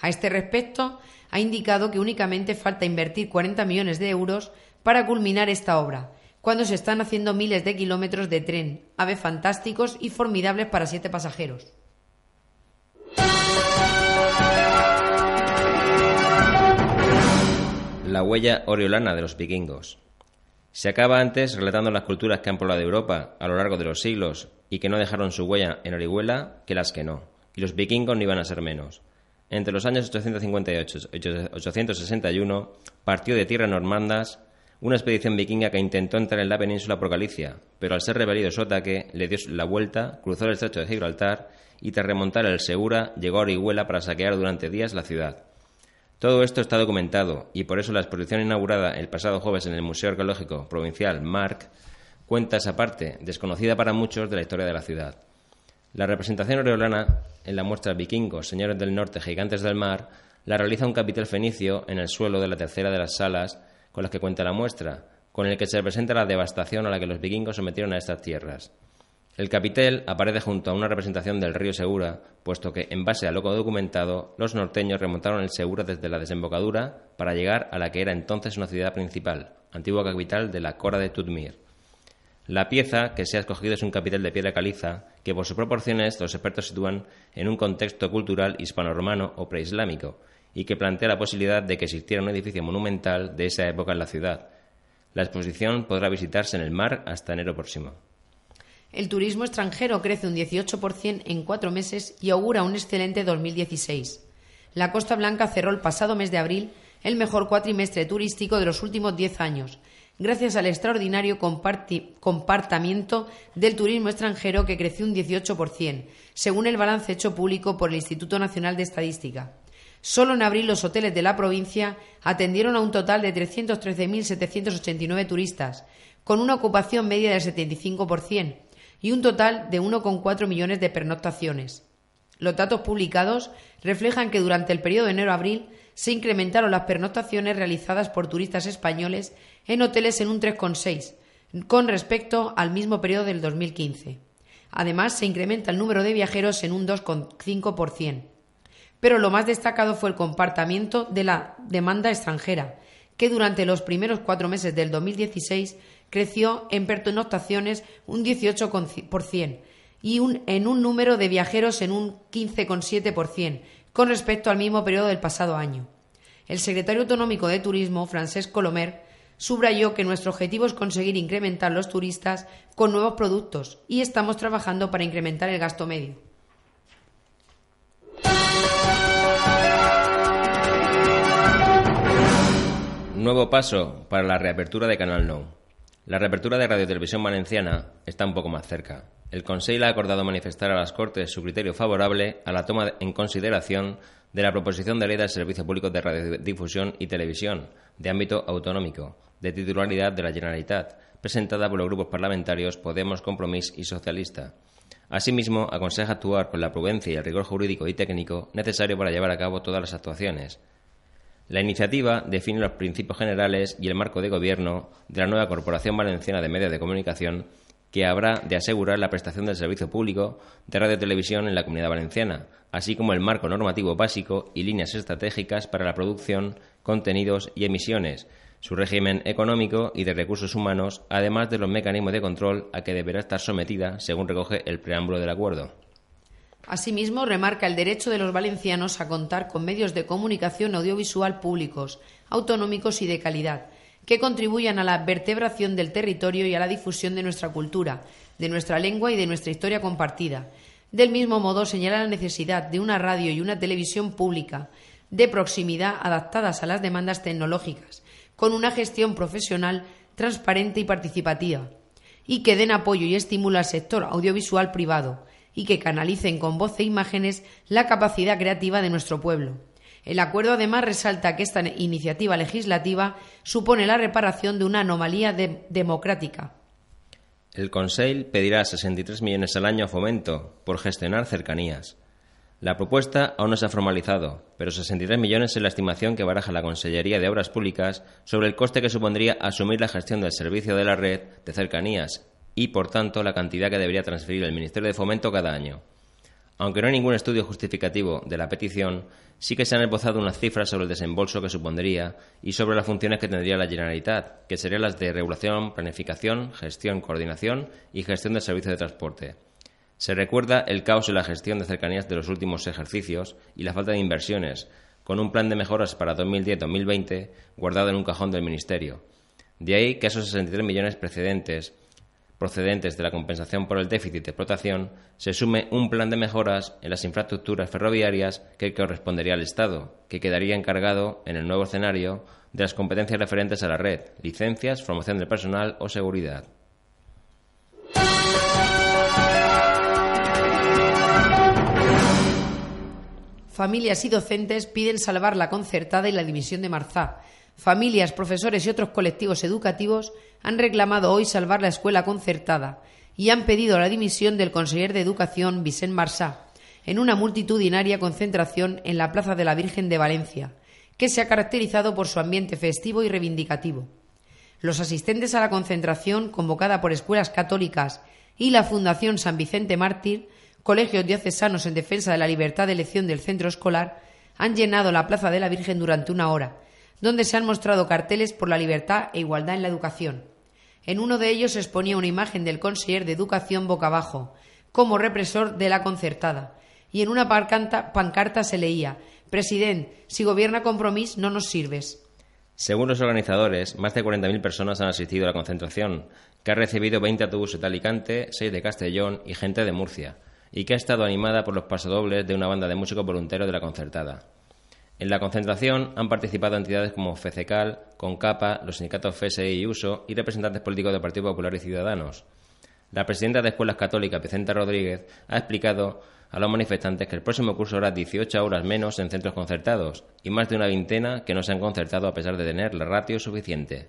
A este respecto, ha indicado que únicamente falta invertir 40 millones de euros para culminar esta obra, cuando se están haciendo miles de kilómetros de tren, aves fantásticos y formidables para siete pasajeros. La la huella oriolana de los vikingos. Se acaba antes relatando las culturas que han poblado Europa a lo largo de los siglos y que no dejaron su huella en Orihuela que las que no, y los vikingos no iban a ser menos. Entre los años 858 y 861 partió de tierras normandas una expedición vikinga que intentó entrar en la península por Galicia, pero al ser repelido su ataque le dio la vuelta, cruzó el estrecho de Gibraltar y tras remontar el Segura llegó a Orihuela para saquear durante días la ciudad. Todo esto está documentado y por eso la exposición inaugurada el pasado jueves en el Museo Arqueológico Provincial Marc cuenta esa parte, desconocida para muchos, de la historia de la ciudad. La representación oriolana en la muestra Vikingos, Señores del Norte, Gigantes del Mar, la realiza un capitel fenicio en el suelo de la tercera de las salas con las que cuenta la muestra, con el que se representa la devastación a la que los vikingos sometieron a estas tierras. El capitel aparece junto a una representación del río Segura, puesto que, en base a lo documentado, los norteños remontaron el Segura desde la desembocadura para llegar a la que era entonces una ciudad principal, antigua capital de la Cora de Tudmir. La pieza que se ha escogido es un capitel de piedra caliza que por sus proporciones los expertos sitúan en un contexto cultural hispano-romano o preislámico y que plantea la posibilidad de que existiera un edificio monumental de esa época en la ciudad. La exposición podrá visitarse en el mar hasta enero próximo. El turismo extranjero crece un 18% en cuatro meses y augura un excelente 2016. La Costa Blanca cerró el pasado mes de abril el mejor cuatrimestre turístico de los últimos diez años, gracias al extraordinario compartamiento del turismo extranjero que creció un 18%, según el balance hecho público por el Instituto Nacional de Estadística. Solo en abril los hoteles de la provincia atendieron a un total de 313.789 turistas, con una ocupación media del 75%, y un total de 1,4 millones de pernoctaciones. Los datos publicados reflejan que durante el periodo de enero-abril se incrementaron las pernoctaciones realizadas por turistas españoles en hoteles en un 3,6 con respecto al mismo periodo del 2015. Además, se incrementa el número de viajeros en un 2,5%. Pero lo más destacado fue el comportamiento de la demanda extranjera, que durante los primeros cuatro meses del 2016 creció en pernoctaciones un 18% y en un número de viajeros en un 15,7% con respecto al mismo periodo del pasado año. El secretario autonómico de Turismo, Francesc Colomer, subrayó que nuestro objetivo es conseguir incrementar los turistas con nuevos productos y estamos trabajando para incrementar el gasto medio. Nuevo paso para la reapertura de Canal No. La reapertura de Radio Televisión Valenciana está un poco más cerca. El Consejo ha acordado manifestar a las Cortes su criterio favorable a la toma en consideración de la proposición de ley del Servicio Público de Radiodifusión y Televisión de ámbito autonómico, de titularidad de la Generalitat, presentada por los grupos parlamentarios Podemos, Compromís y Socialista. Asimismo, aconseja actuar con la prudencia y el rigor jurídico y técnico necesario para llevar a cabo todas las actuaciones, la iniciativa define los principios generales y el marco de gobierno de la nueva Corporación Valenciana de Medios de Comunicación que habrá de asegurar la prestación del servicio público de radio y televisión en la comunidad valenciana, así como el marco normativo básico y líneas estratégicas para la producción, contenidos y emisiones, su régimen económico y de recursos humanos, además de los mecanismos de control a que deberá estar sometida, según recoge el preámbulo del acuerdo. Asimismo, remarca el derecho de los valencianos a contar con medios de comunicación audiovisual públicos, autonómicos y de calidad, que contribuyan a la vertebración del territorio y a la difusión de nuestra cultura, de nuestra lengua y de nuestra historia compartida. Del mismo modo, señala la necesidad de una radio y una televisión pública de proximidad adaptadas a las demandas tecnológicas, con una gestión profesional transparente y participativa, y que den apoyo y estímulo al sector audiovisual privado, y que canalicen con voz e imágenes la capacidad creativa de nuestro pueblo. El acuerdo además resalta que esta iniciativa legislativa supone la reparación de una anomalía democrática. El Consejo pedirá 63 millones al año a fomento por gestionar cercanías. La propuesta aún no se ha formalizado, pero 63 millones es la estimación que baraja la Consellería de Obras Públicas sobre el coste que supondría asumir la gestión del servicio de la red de cercanías y, por tanto, la cantidad que debería transferir el Ministerio de Fomento cada año. Aunque no hay ningún estudio justificativo de la petición, sí que se han esbozado unas cifras sobre el desembolso que supondría y sobre las funciones que tendría la Generalitat, que serían las de regulación, planificación, gestión, coordinación y gestión del servicio de transporte. Se recuerda el caos en la gestión de cercanías de los últimos ejercicios y la falta de inversiones, con un plan de mejoras para 2010-2020 guardado en un cajón del Ministerio. De ahí que esos 63 millones precedentes procedentes de la compensación por el déficit de explotación se sume un plan de mejoras en las infraestructuras ferroviarias que correspondería al Estado, que quedaría encargado, en el nuevo escenario, de las competencias referentes a la red, licencias, formación del personal o seguridad. Familias y docentes piden salvar la concertada y la división de Marzá. Familias, profesores y otros colectivos educativos han reclamado hoy salvar la escuela concertada y han pedido la dimisión del conseller de Educación, Vicent Marsá, en una multitudinaria concentración en la Plaza de la Virgen de Valencia, que se ha caracterizado por su ambiente festivo y reivindicativo. Los asistentes a la concentración, convocada por escuelas católicas y la Fundación San Vicente Mártir, colegios diocesanos en defensa de la libertad de elección del centro escolar, han llenado la Plaza de la Virgen durante una hora, donde se han mostrado carteles por la libertad e igualdad en la educación. En uno de ellos se exponía una imagen del conseller de Educación boca abajo, como represor de la concertada, y en una pancarta se leía President, si gobierna Compromís no nos sirves. Según los organizadores, más de 40.000 personas han asistido a la concentración, que ha recibido 20 autobuses de Alicante, 6 de Castellón y gente de Murcia y que ha estado animada por los pasodobles de una banda de músicos voluntarios de la concertada. En la concentración han participado entidades como FECECAL, CONCAPA, los sindicatos FSI y USO y representantes políticos del Partido Popular y Ciudadanos. La presidenta de Escuelas Católicas, Vicenta Rodríguez, ha explicado a los manifestantes que el próximo curso habrá 18 horas menos en centros concertados y más de una veintena que no se han concertado a pesar de tener la ratio suficiente.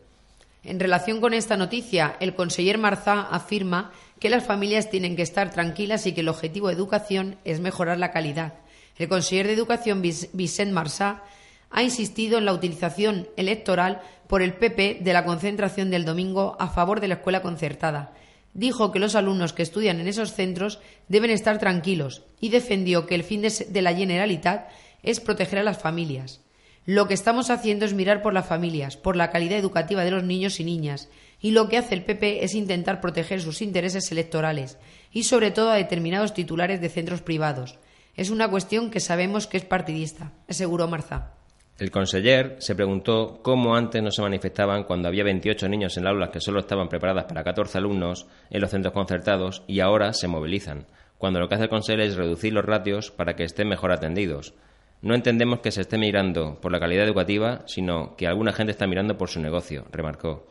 En relación con esta noticia, el conseller Marzá afirma que las familias tienen que estar tranquilas y que el objetivo de educación es mejorar la calidad. El conseller de Educación, Vicent Marsá, ha insistido en la utilización electoral por el PP de la concentración del domingo a favor de la escuela concertada. Dijo que los alumnos que estudian en esos centros deben estar tranquilos y defendió que el fin de la Generalitat es proteger a las familias. Lo que estamos haciendo es mirar por las familias, por la calidad educativa de los niños y niñas, y lo que hace el PP es intentar proteger sus intereses electorales y sobre todo a determinados titulares de centros privados. Es una cuestión que sabemos que es partidista, aseguró Marza. El conseller se preguntó cómo antes no se manifestaban cuando había 28 niños en aulas que solo estaban preparadas para 14 alumnos en los centros concertados y ahora se movilizan, cuando lo que hace el conseller es reducir los ratios para que estén mejor atendidos. No entendemos que se esté mirando por la calidad educativa, sino que alguna gente está mirando por su negocio, remarcó.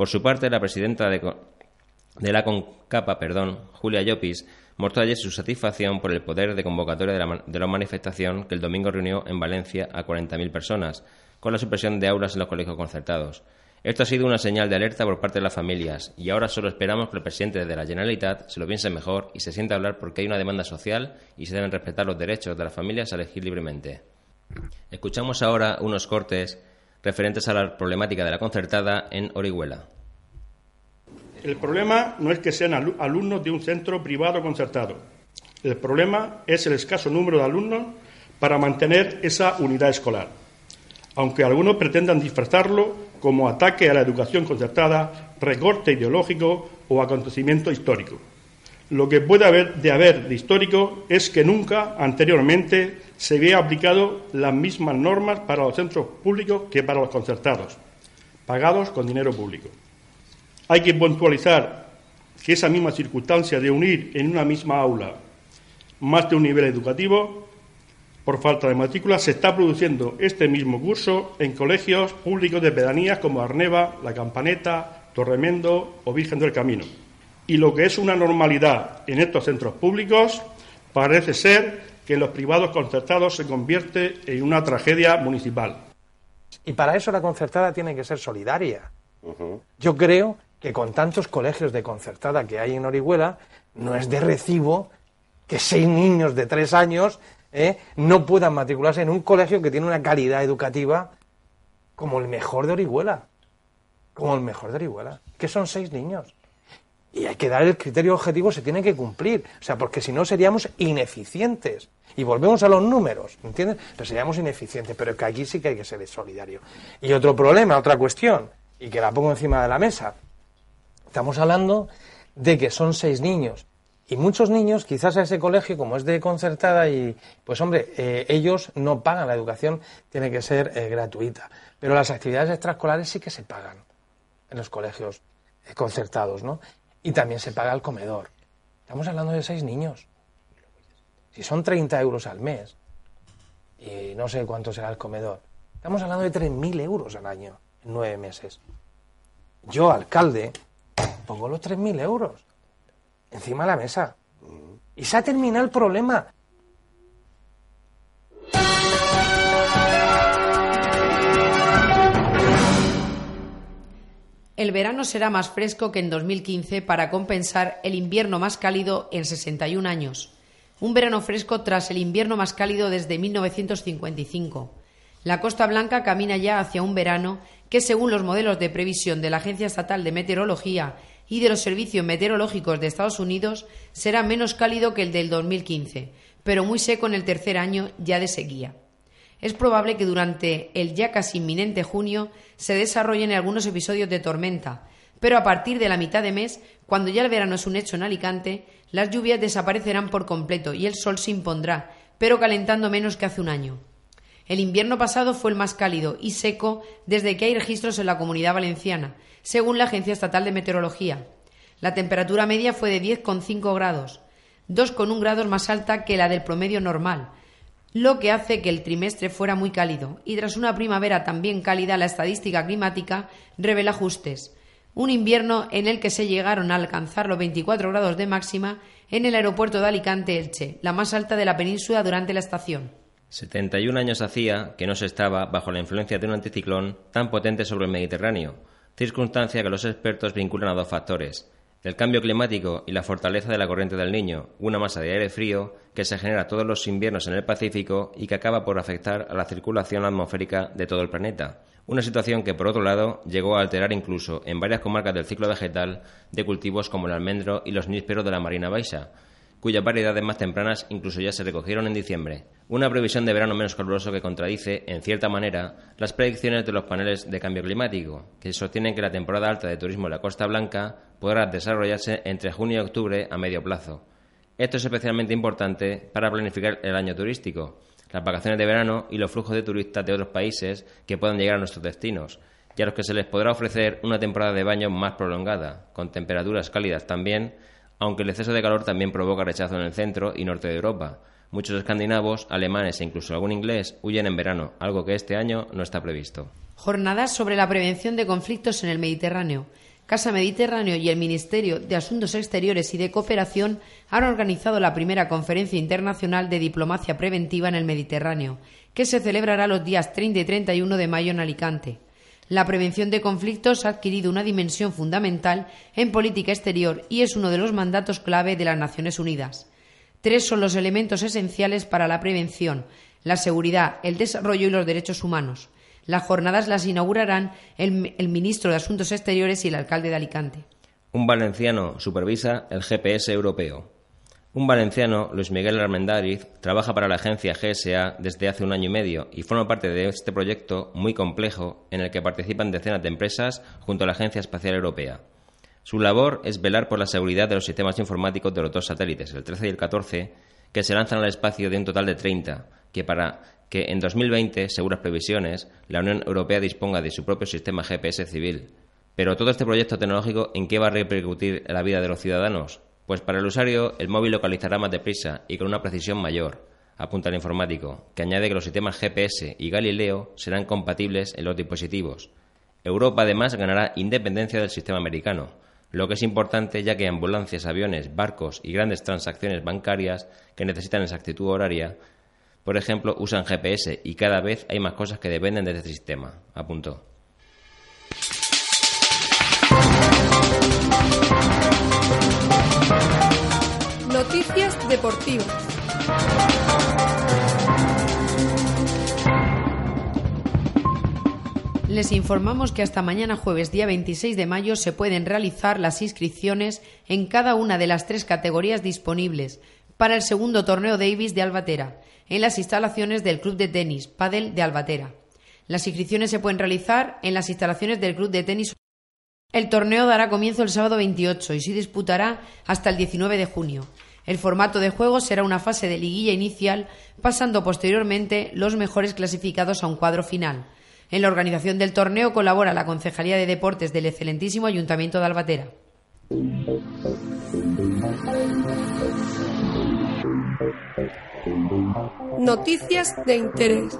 Por su parte, la presidenta de, la CONCAPA, perdón, Julia Llopis, mostró ayer su satisfacción por el poder de convocatoria de la, de la manifestación que el domingo reunió en Valencia a 40.000 personas, con la supresión de aulas en los colegios concertados. Esto ha sido una señal de alerta por parte de las familias y ahora solo esperamos que el presidente de la Generalitat se lo piense mejor y se sienta a hablar porque hay una demanda social y se deben respetar los derechos de las familias a elegir libremente. Escuchamos ahora unos cortes referentes a la problemática de la concertada en Orihuela. El problema no es que sean alumnos de un centro privado concertado. El problema es el escaso número de alumnos para mantener esa unidad escolar. Aunque algunos pretendan disfrazarlo como ataque a la educación concertada, recorte ideológico o acontecimiento histórico. Lo que puede haber de haber de histórico es que nunca anteriormente se había aplicado las mismas normas para los centros públicos que para los concertados, pagados con dinero público. Hay que puntualizar que esa misma circunstancia de unir en una misma aula más de un nivel educativo por falta de matrícula, se está produciendo este mismo curso en colegios públicos de pedanías como Arneva, La Campaneta, Torremendo o Virgen del Camino. Y lo que es una normalidad en estos centros públicos parece ser que en los privados concertados se convierte en una tragedia municipal. Y para eso la concertada tiene que ser solidaria. Yo creo que con tantos colegios de concertada que hay en Orihuela, no es de recibo que seis niños de tres años ¿eh? no puedan matricularse en un colegio que tiene una calidad educativa como el mejor de Orihuela. Como el mejor de Orihuela. Que son seis niños. Y hay que dar el criterio objetivo, se tiene que cumplir. O sea, porque si no seríamos ineficientes. Y volvemos a los números, ¿entiendes? Pero seríamos ineficientes, pero que aquí sí que hay que ser solidario. Y otro problema, otra cuestión, y que la pongo encima de la mesa. Estamos hablando de que son seis niños Y muchos niños, quizás a ese colegio, como es de concertada, y pues hombre, eh, ellos no pagan, la educación tiene que ser eh, gratuita. Pero las actividades extraescolares sí que se pagan en los colegios eh, concertados, ¿no? Y también se paga el comedor. Estamos hablando de seis niños. Si son 30 euros al mes, y no sé cuánto será el comedor, estamos hablando de 3.000 euros al año en nueve meses. Yo, alcalde, pongo los 3.000 euros encima de la mesa. Y se ha terminado el problema. El verano será más fresco que en 2015 para compensar el invierno más cálido en 61 años. Un verano fresco tras el invierno más cálido desde 1955. La Costa Blanca camina ya hacia un verano que, según los modelos de previsión de la Agencia Estatal de Meteorología y de los servicios meteorológicos de Estados Unidos será menos cálido que el del 2015, pero muy seco en el tercer año ya de sequía. Es probable que durante el ya casi inminente junio se desarrollen algunos episodios de tormenta, pero a partir de la mitad de mes, cuando ya el verano es un hecho en Alicante, las lluvias desaparecerán por completo y el sol se impondrá, pero calentando menos que hace un año. El invierno pasado fue el más cálido y seco desde que hay registros en la comunidad valenciana, según la Agencia Estatal de Meteorología. La temperatura media fue de 10,5 grados, 2,1 grados más alta que la del promedio normal, lo que hace que el trimestre fuera muy cálido, y tras una primavera también cálida, la estadística climática revela ajustes. Un invierno en el que se llegaron a alcanzar los 24 grados de máxima en el aeropuerto de Alicante-Elche, la más alta de la península durante la estación. 71 años hacía que no se estaba bajo la influencia de un anticiclón tan potente sobre el Mediterráneo, circunstancia que los expertos vinculan a dos factores, el cambio climático y la fortaleza de la corriente del Niño, una masa de aire frío que se genera todos los inviernos en el Pacífico y que acaba por afectar a la circulación atmosférica de todo el planeta. Una situación que, por otro lado, llegó a alterar incluso en varias comarcas del ciclo vegetal de cultivos como el almendro y los nísperos de la Marina Baixa, cuyas variedades más tempranas incluso ya se recogieron en diciembre. Una previsión de verano menos caluroso que contradice, en cierta manera, las predicciones de los paneles de cambio climático, que sostienen que la temporada alta de turismo en la Costa Blanca podrá desarrollarse entre junio y octubre a medio plazo. Esto es especialmente importante para planificar el año turístico, las vacaciones de verano y los flujos de turistas de otros países que puedan llegar a nuestros destinos, y a los que se les podrá ofrecer una temporada de baño más prolongada, con temperaturas cálidas también, aunque el exceso de calor también provoca rechazo en el centro y norte de Europa. Muchos escandinavos, alemanes e incluso algún inglés huyen en verano, algo que este año no está previsto. Jornadas sobre la prevención de conflictos en el Mediterráneo. Casa Mediterráneo y el Ministerio de Asuntos Exteriores y de Cooperación han organizado la primera conferencia internacional de diplomacia preventiva en el Mediterráneo, que se celebrará los días 30 y 31 de mayo en Alicante la prevención de conflictos ha adquirido una dimensión fundamental en política exterior y es uno de los mandatos clave de las Naciones Unidas. Tres son los elementos esenciales para la prevención la seguridad, el desarrollo y los derechos humanos. Las jornadas las inaugurarán el, el, ministro de Asuntos Exteriores y el alcalde de Alicante. Un valenciano supervisa el GPS europeo. Un valenciano, Luis Miguel Armendáriz, trabaja para la agencia GSA desde hace un año y medio y forma parte de este proyecto muy complejo en el que participan decenas de empresas junto a la Agencia Espacial Europea. Su labor es velar por la seguridad de los sistemas informáticos de los dos satélites, el 13 y el 14, que se lanzan al espacio de un total de 30, que para que en 2020, seguras previsiones, la Unión Europea disponga de su propio sistema GPS civil. Pero todo este proyecto tecnológico, ¿en qué va a repercutir la vida de los ciudadanos? Pues para el usuario el móvil localizará más deprisa y con una precisión mayor, apunta el informático, que añade que los sistemas GPS y Galileo serán compatibles en los dispositivos. Europa además ganará independencia del sistema americano, lo que es importante ya que ambulancias, aviones, barcos y grandes transacciones bancarias que necesitan exactitud horaria, por ejemplo, usan GPS y cada vez hay más cosas que dependen de este sistema, apuntó. Deportivas. Les informamos que hasta mañana jueves día 26 de mayo se pueden realizar las inscripciones en cada una de las tres categorías disponibles para el segundo torneo Davis de Albatera, en las instalaciones del Club de Tenis Padel de Albatera. Las inscripciones se pueden realizar en las instalaciones del Club de Tenis El torneo dará comienzo el sábado 28 y se disputará hasta el 19 de junio. El formato de juego será una fase de liguilla inicial, pasando posteriormente los mejores clasificados a un cuadro final. En la organización del torneo colabora la Concejalía de Deportes del excelentísimo Ayuntamiento de Albatera. Noticias de interés.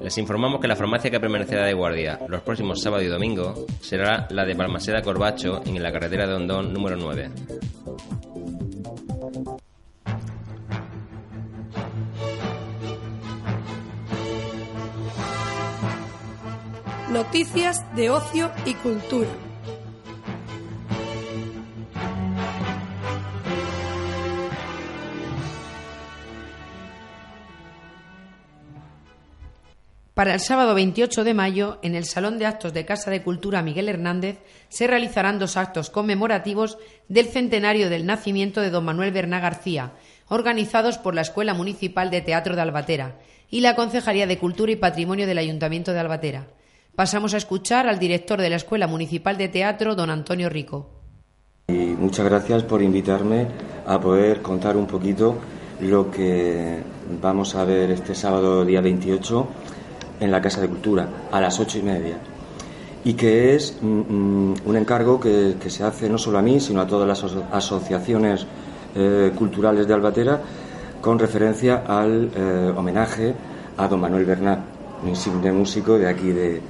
Les informamos que la farmacia que permanecerá de guardia los próximos sábado y domingo será la de Balmaseda Corbacho en la carretera de Hondón número 9. Noticias de ocio y cultura. Para el sábado 28 de mayo, en el Salón de Actos de Casa de Cultura Miguel Hernández, se realizarán dos actos conmemorativos del centenario del nacimiento de don Manuel Berná García, organizados por la Escuela Municipal de Teatro de Albatera y la Concejalía de Cultura y Patrimonio del Ayuntamiento de Albatera. Pasamos a escuchar al director de la Escuela Municipal de Teatro, don Antonio Rico. Muchas gracias por invitarme a poder contar un poquito lo que vamos a ver este sábado día 28 en la Casa de Cultura a las ocho y media y que es mm, mm, un encargo que, se hace no solo a mí, sino a todas las asociaciones eh, culturales de Albatera con referencia al eh, homenaje a don Manuel Bernat, un insigne músico de aquí de,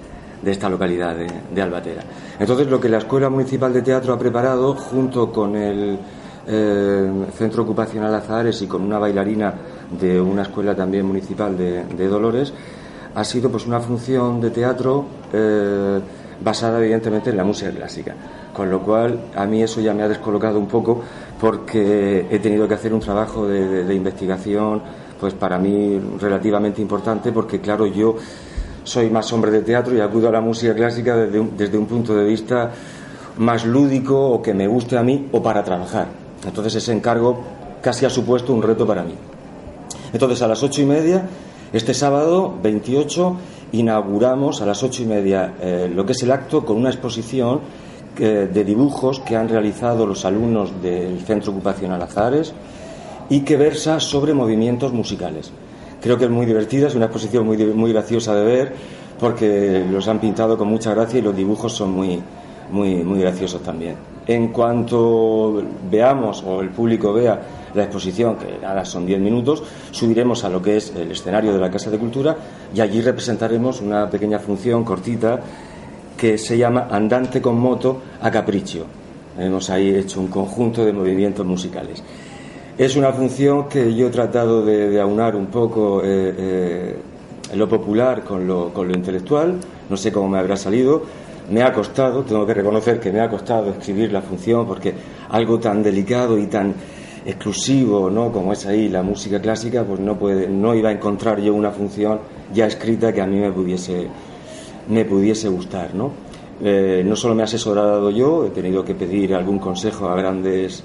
esta localidad de, Albatera. Entonces, lo que la Escuela Municipal de Teatro ha preparado, junto con el eh, Centro Ocupacional Azahares y con una bailarina de una escuela también municipal de Dolores, ha sido pues una función de teatro eh, basada evidentemente en la música clásica. Con lo cual a mí eso ya me ha descolocado un poco porque he tenido que hacer un trabajo de, investigación pues para mí relativamente importante porque claro yo soy más hombre de teatro y acudo a la música clásica desde un, desde un punto de vista más lúdico o que me guste a mí o para trabajar. Entonces ese encargo casi ha supuesto un reto para mí. Entonces a las ocho y media este sábado 28 inauguramos a las ocho y media eh, lo que es el acto con una exposición eh, de dibujos que han realizado los alumnos del Centro Ocupacional Azares y que versa sobre movimientos musicales. Creo que es muy divertida, es una exposición muy, muy graciosa de ver porque los han pintado con mucha gracia y los dibujos son muy, muy, muy graciosos también. En cuanto veamos o el público vea la exposición, que ahora son 10 minutos, subiremos a lo que es el escenario de la Casa de Cultura y allí representaremos una pequeña función cortita que se llama Andante con moto a capricho. Hemos ahí hecho un conjunto de movimientos musicales. Es una función que yo he tratado de, aunar un poco eh, eh, lo popular con lo, con lo intelectual, no sé cómo me habrá salido, me ha costado, tengo que reconocer que me ha costado escribir la función porque algo tan delicado y tan exclusivo, ¿no? Como es ahí la música clásica, pues no puede, no iba a encontrar yo una función ya escrita que a mí me pudiese, me pudiese gustar, ¿no? Eh, no solo me he asesorado yo, he tenido que pedir algún consejo a grandes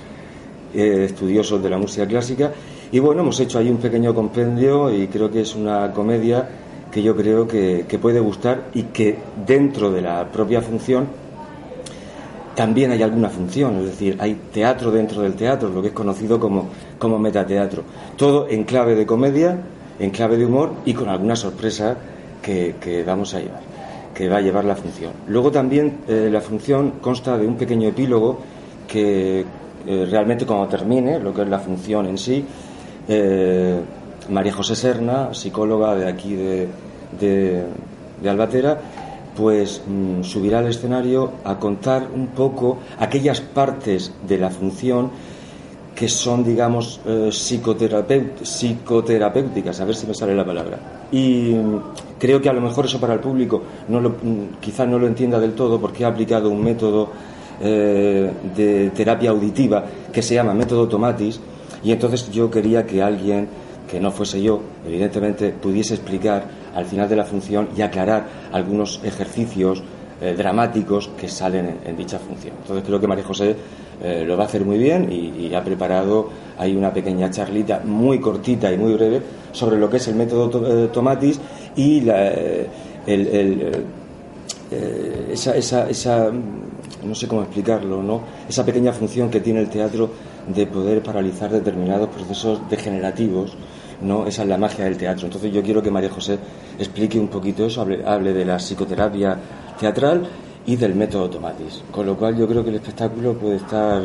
eh, estudiosos de la música clásica y bueno, hemos hecho ahí un pequeño compendio y creo que es una comedia que yo creo que puede gustar y que dentro de la propia función también hay alguna función, es decir, hay teatro dentro del teatro, lo que es conocido como, como metateatro. Todo en clave de comedia, en clave de humor y con alguna sorpresa que, vamos a llevar, que va a llevar la función. Luego también eh, la función consta de un pequeño epílogo que eh, realmente cuando termine, lo que es la función en sí, eh, María José Serna, psicóloga de aquí de, de Albatera, pues mm, subirá al escenario a contar un poco aquellas partes de la función que son, digamos, eh, psicoterapéuticas, a ver si me sale la palabra. Y mm, creo que a lo mejor eso para el público no lo, mm, quizás no lo entienda del todo porque ha aplicado un método eh, de terapia auditiva que se llama método Tomatis y entonces yo quería que alguien que no fuese yo, evidentemente, pudiese explicar al final de la función y aclarar algunos ejercicios eh, dramáticos que salen en, dicha función. Entonces creo que María José eh, lo va a hacer muy bien y, ha preparado ahí una pequeña charlita muy cortita y muy breve sobre lo que es el método Tomatis y esa, esa, esa, no sé cómo explicarlo, ¿no? esa pequeña función que tiene el teatro de poder paralizar determinados procesos degenerativos ¿no? Esa es la magia del teatro. Entonces yo quiero que María José explique un poquito eso, hable, de la psicoterapia teatral y del método Tomatis. Con lo cual yo creo que el espectáculo puede estar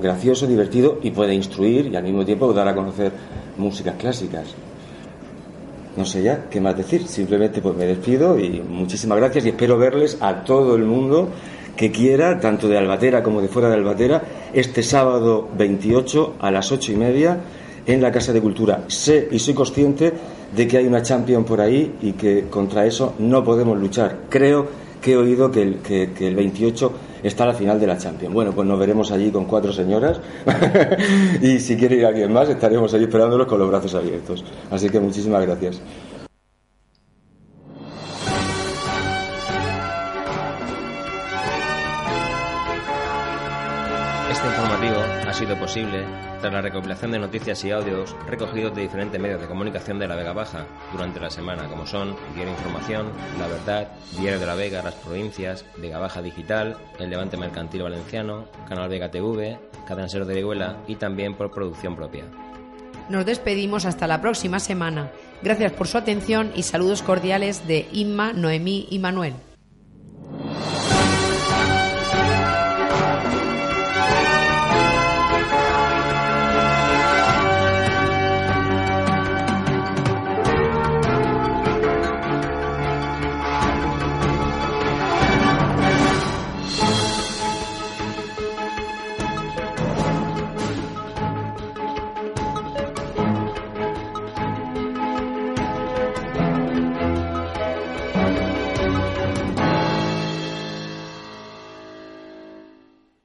gracioso, divertido y puede instruir y al mismo tiempo dar a conocer músicas clásicas. No sé ya qué más decir, simplemente pues me despido y muchísimas gracias y espero verles a todo el mundo que quiera, tanto de Albatera como de fuera de Albatera, este sábado 28 a las ocho y media en la Casa de Cultura. Sé y soy consciente de que hay una champion por ahí y que contra eso no podemos luchar. Creo que he oído que el, que, el 28 está la final de la Champions. Bueno, pues nos veremos allí con cuatro señoras y si quiere ir alguien más estaremos allí esperándolos con los brazos abiertos. Así que muchísimas gracias. Sido posible tras la recopilación de noticias y audios recogidos de diferentes medios de comunicación de la Vega Baja durante la semana, como son Diario Información, La Verdad, Diario de la Vega, Las Provincias, Vega Baja Digital, El Levante Mercantil Valenciano, Canal Vega TV, Cadansero de Orihuela y también por producción propia. Nos despedimos hasta la próxima semana. Gracias por su atención y saludos cordiales de Inma, Noemí y Manuel.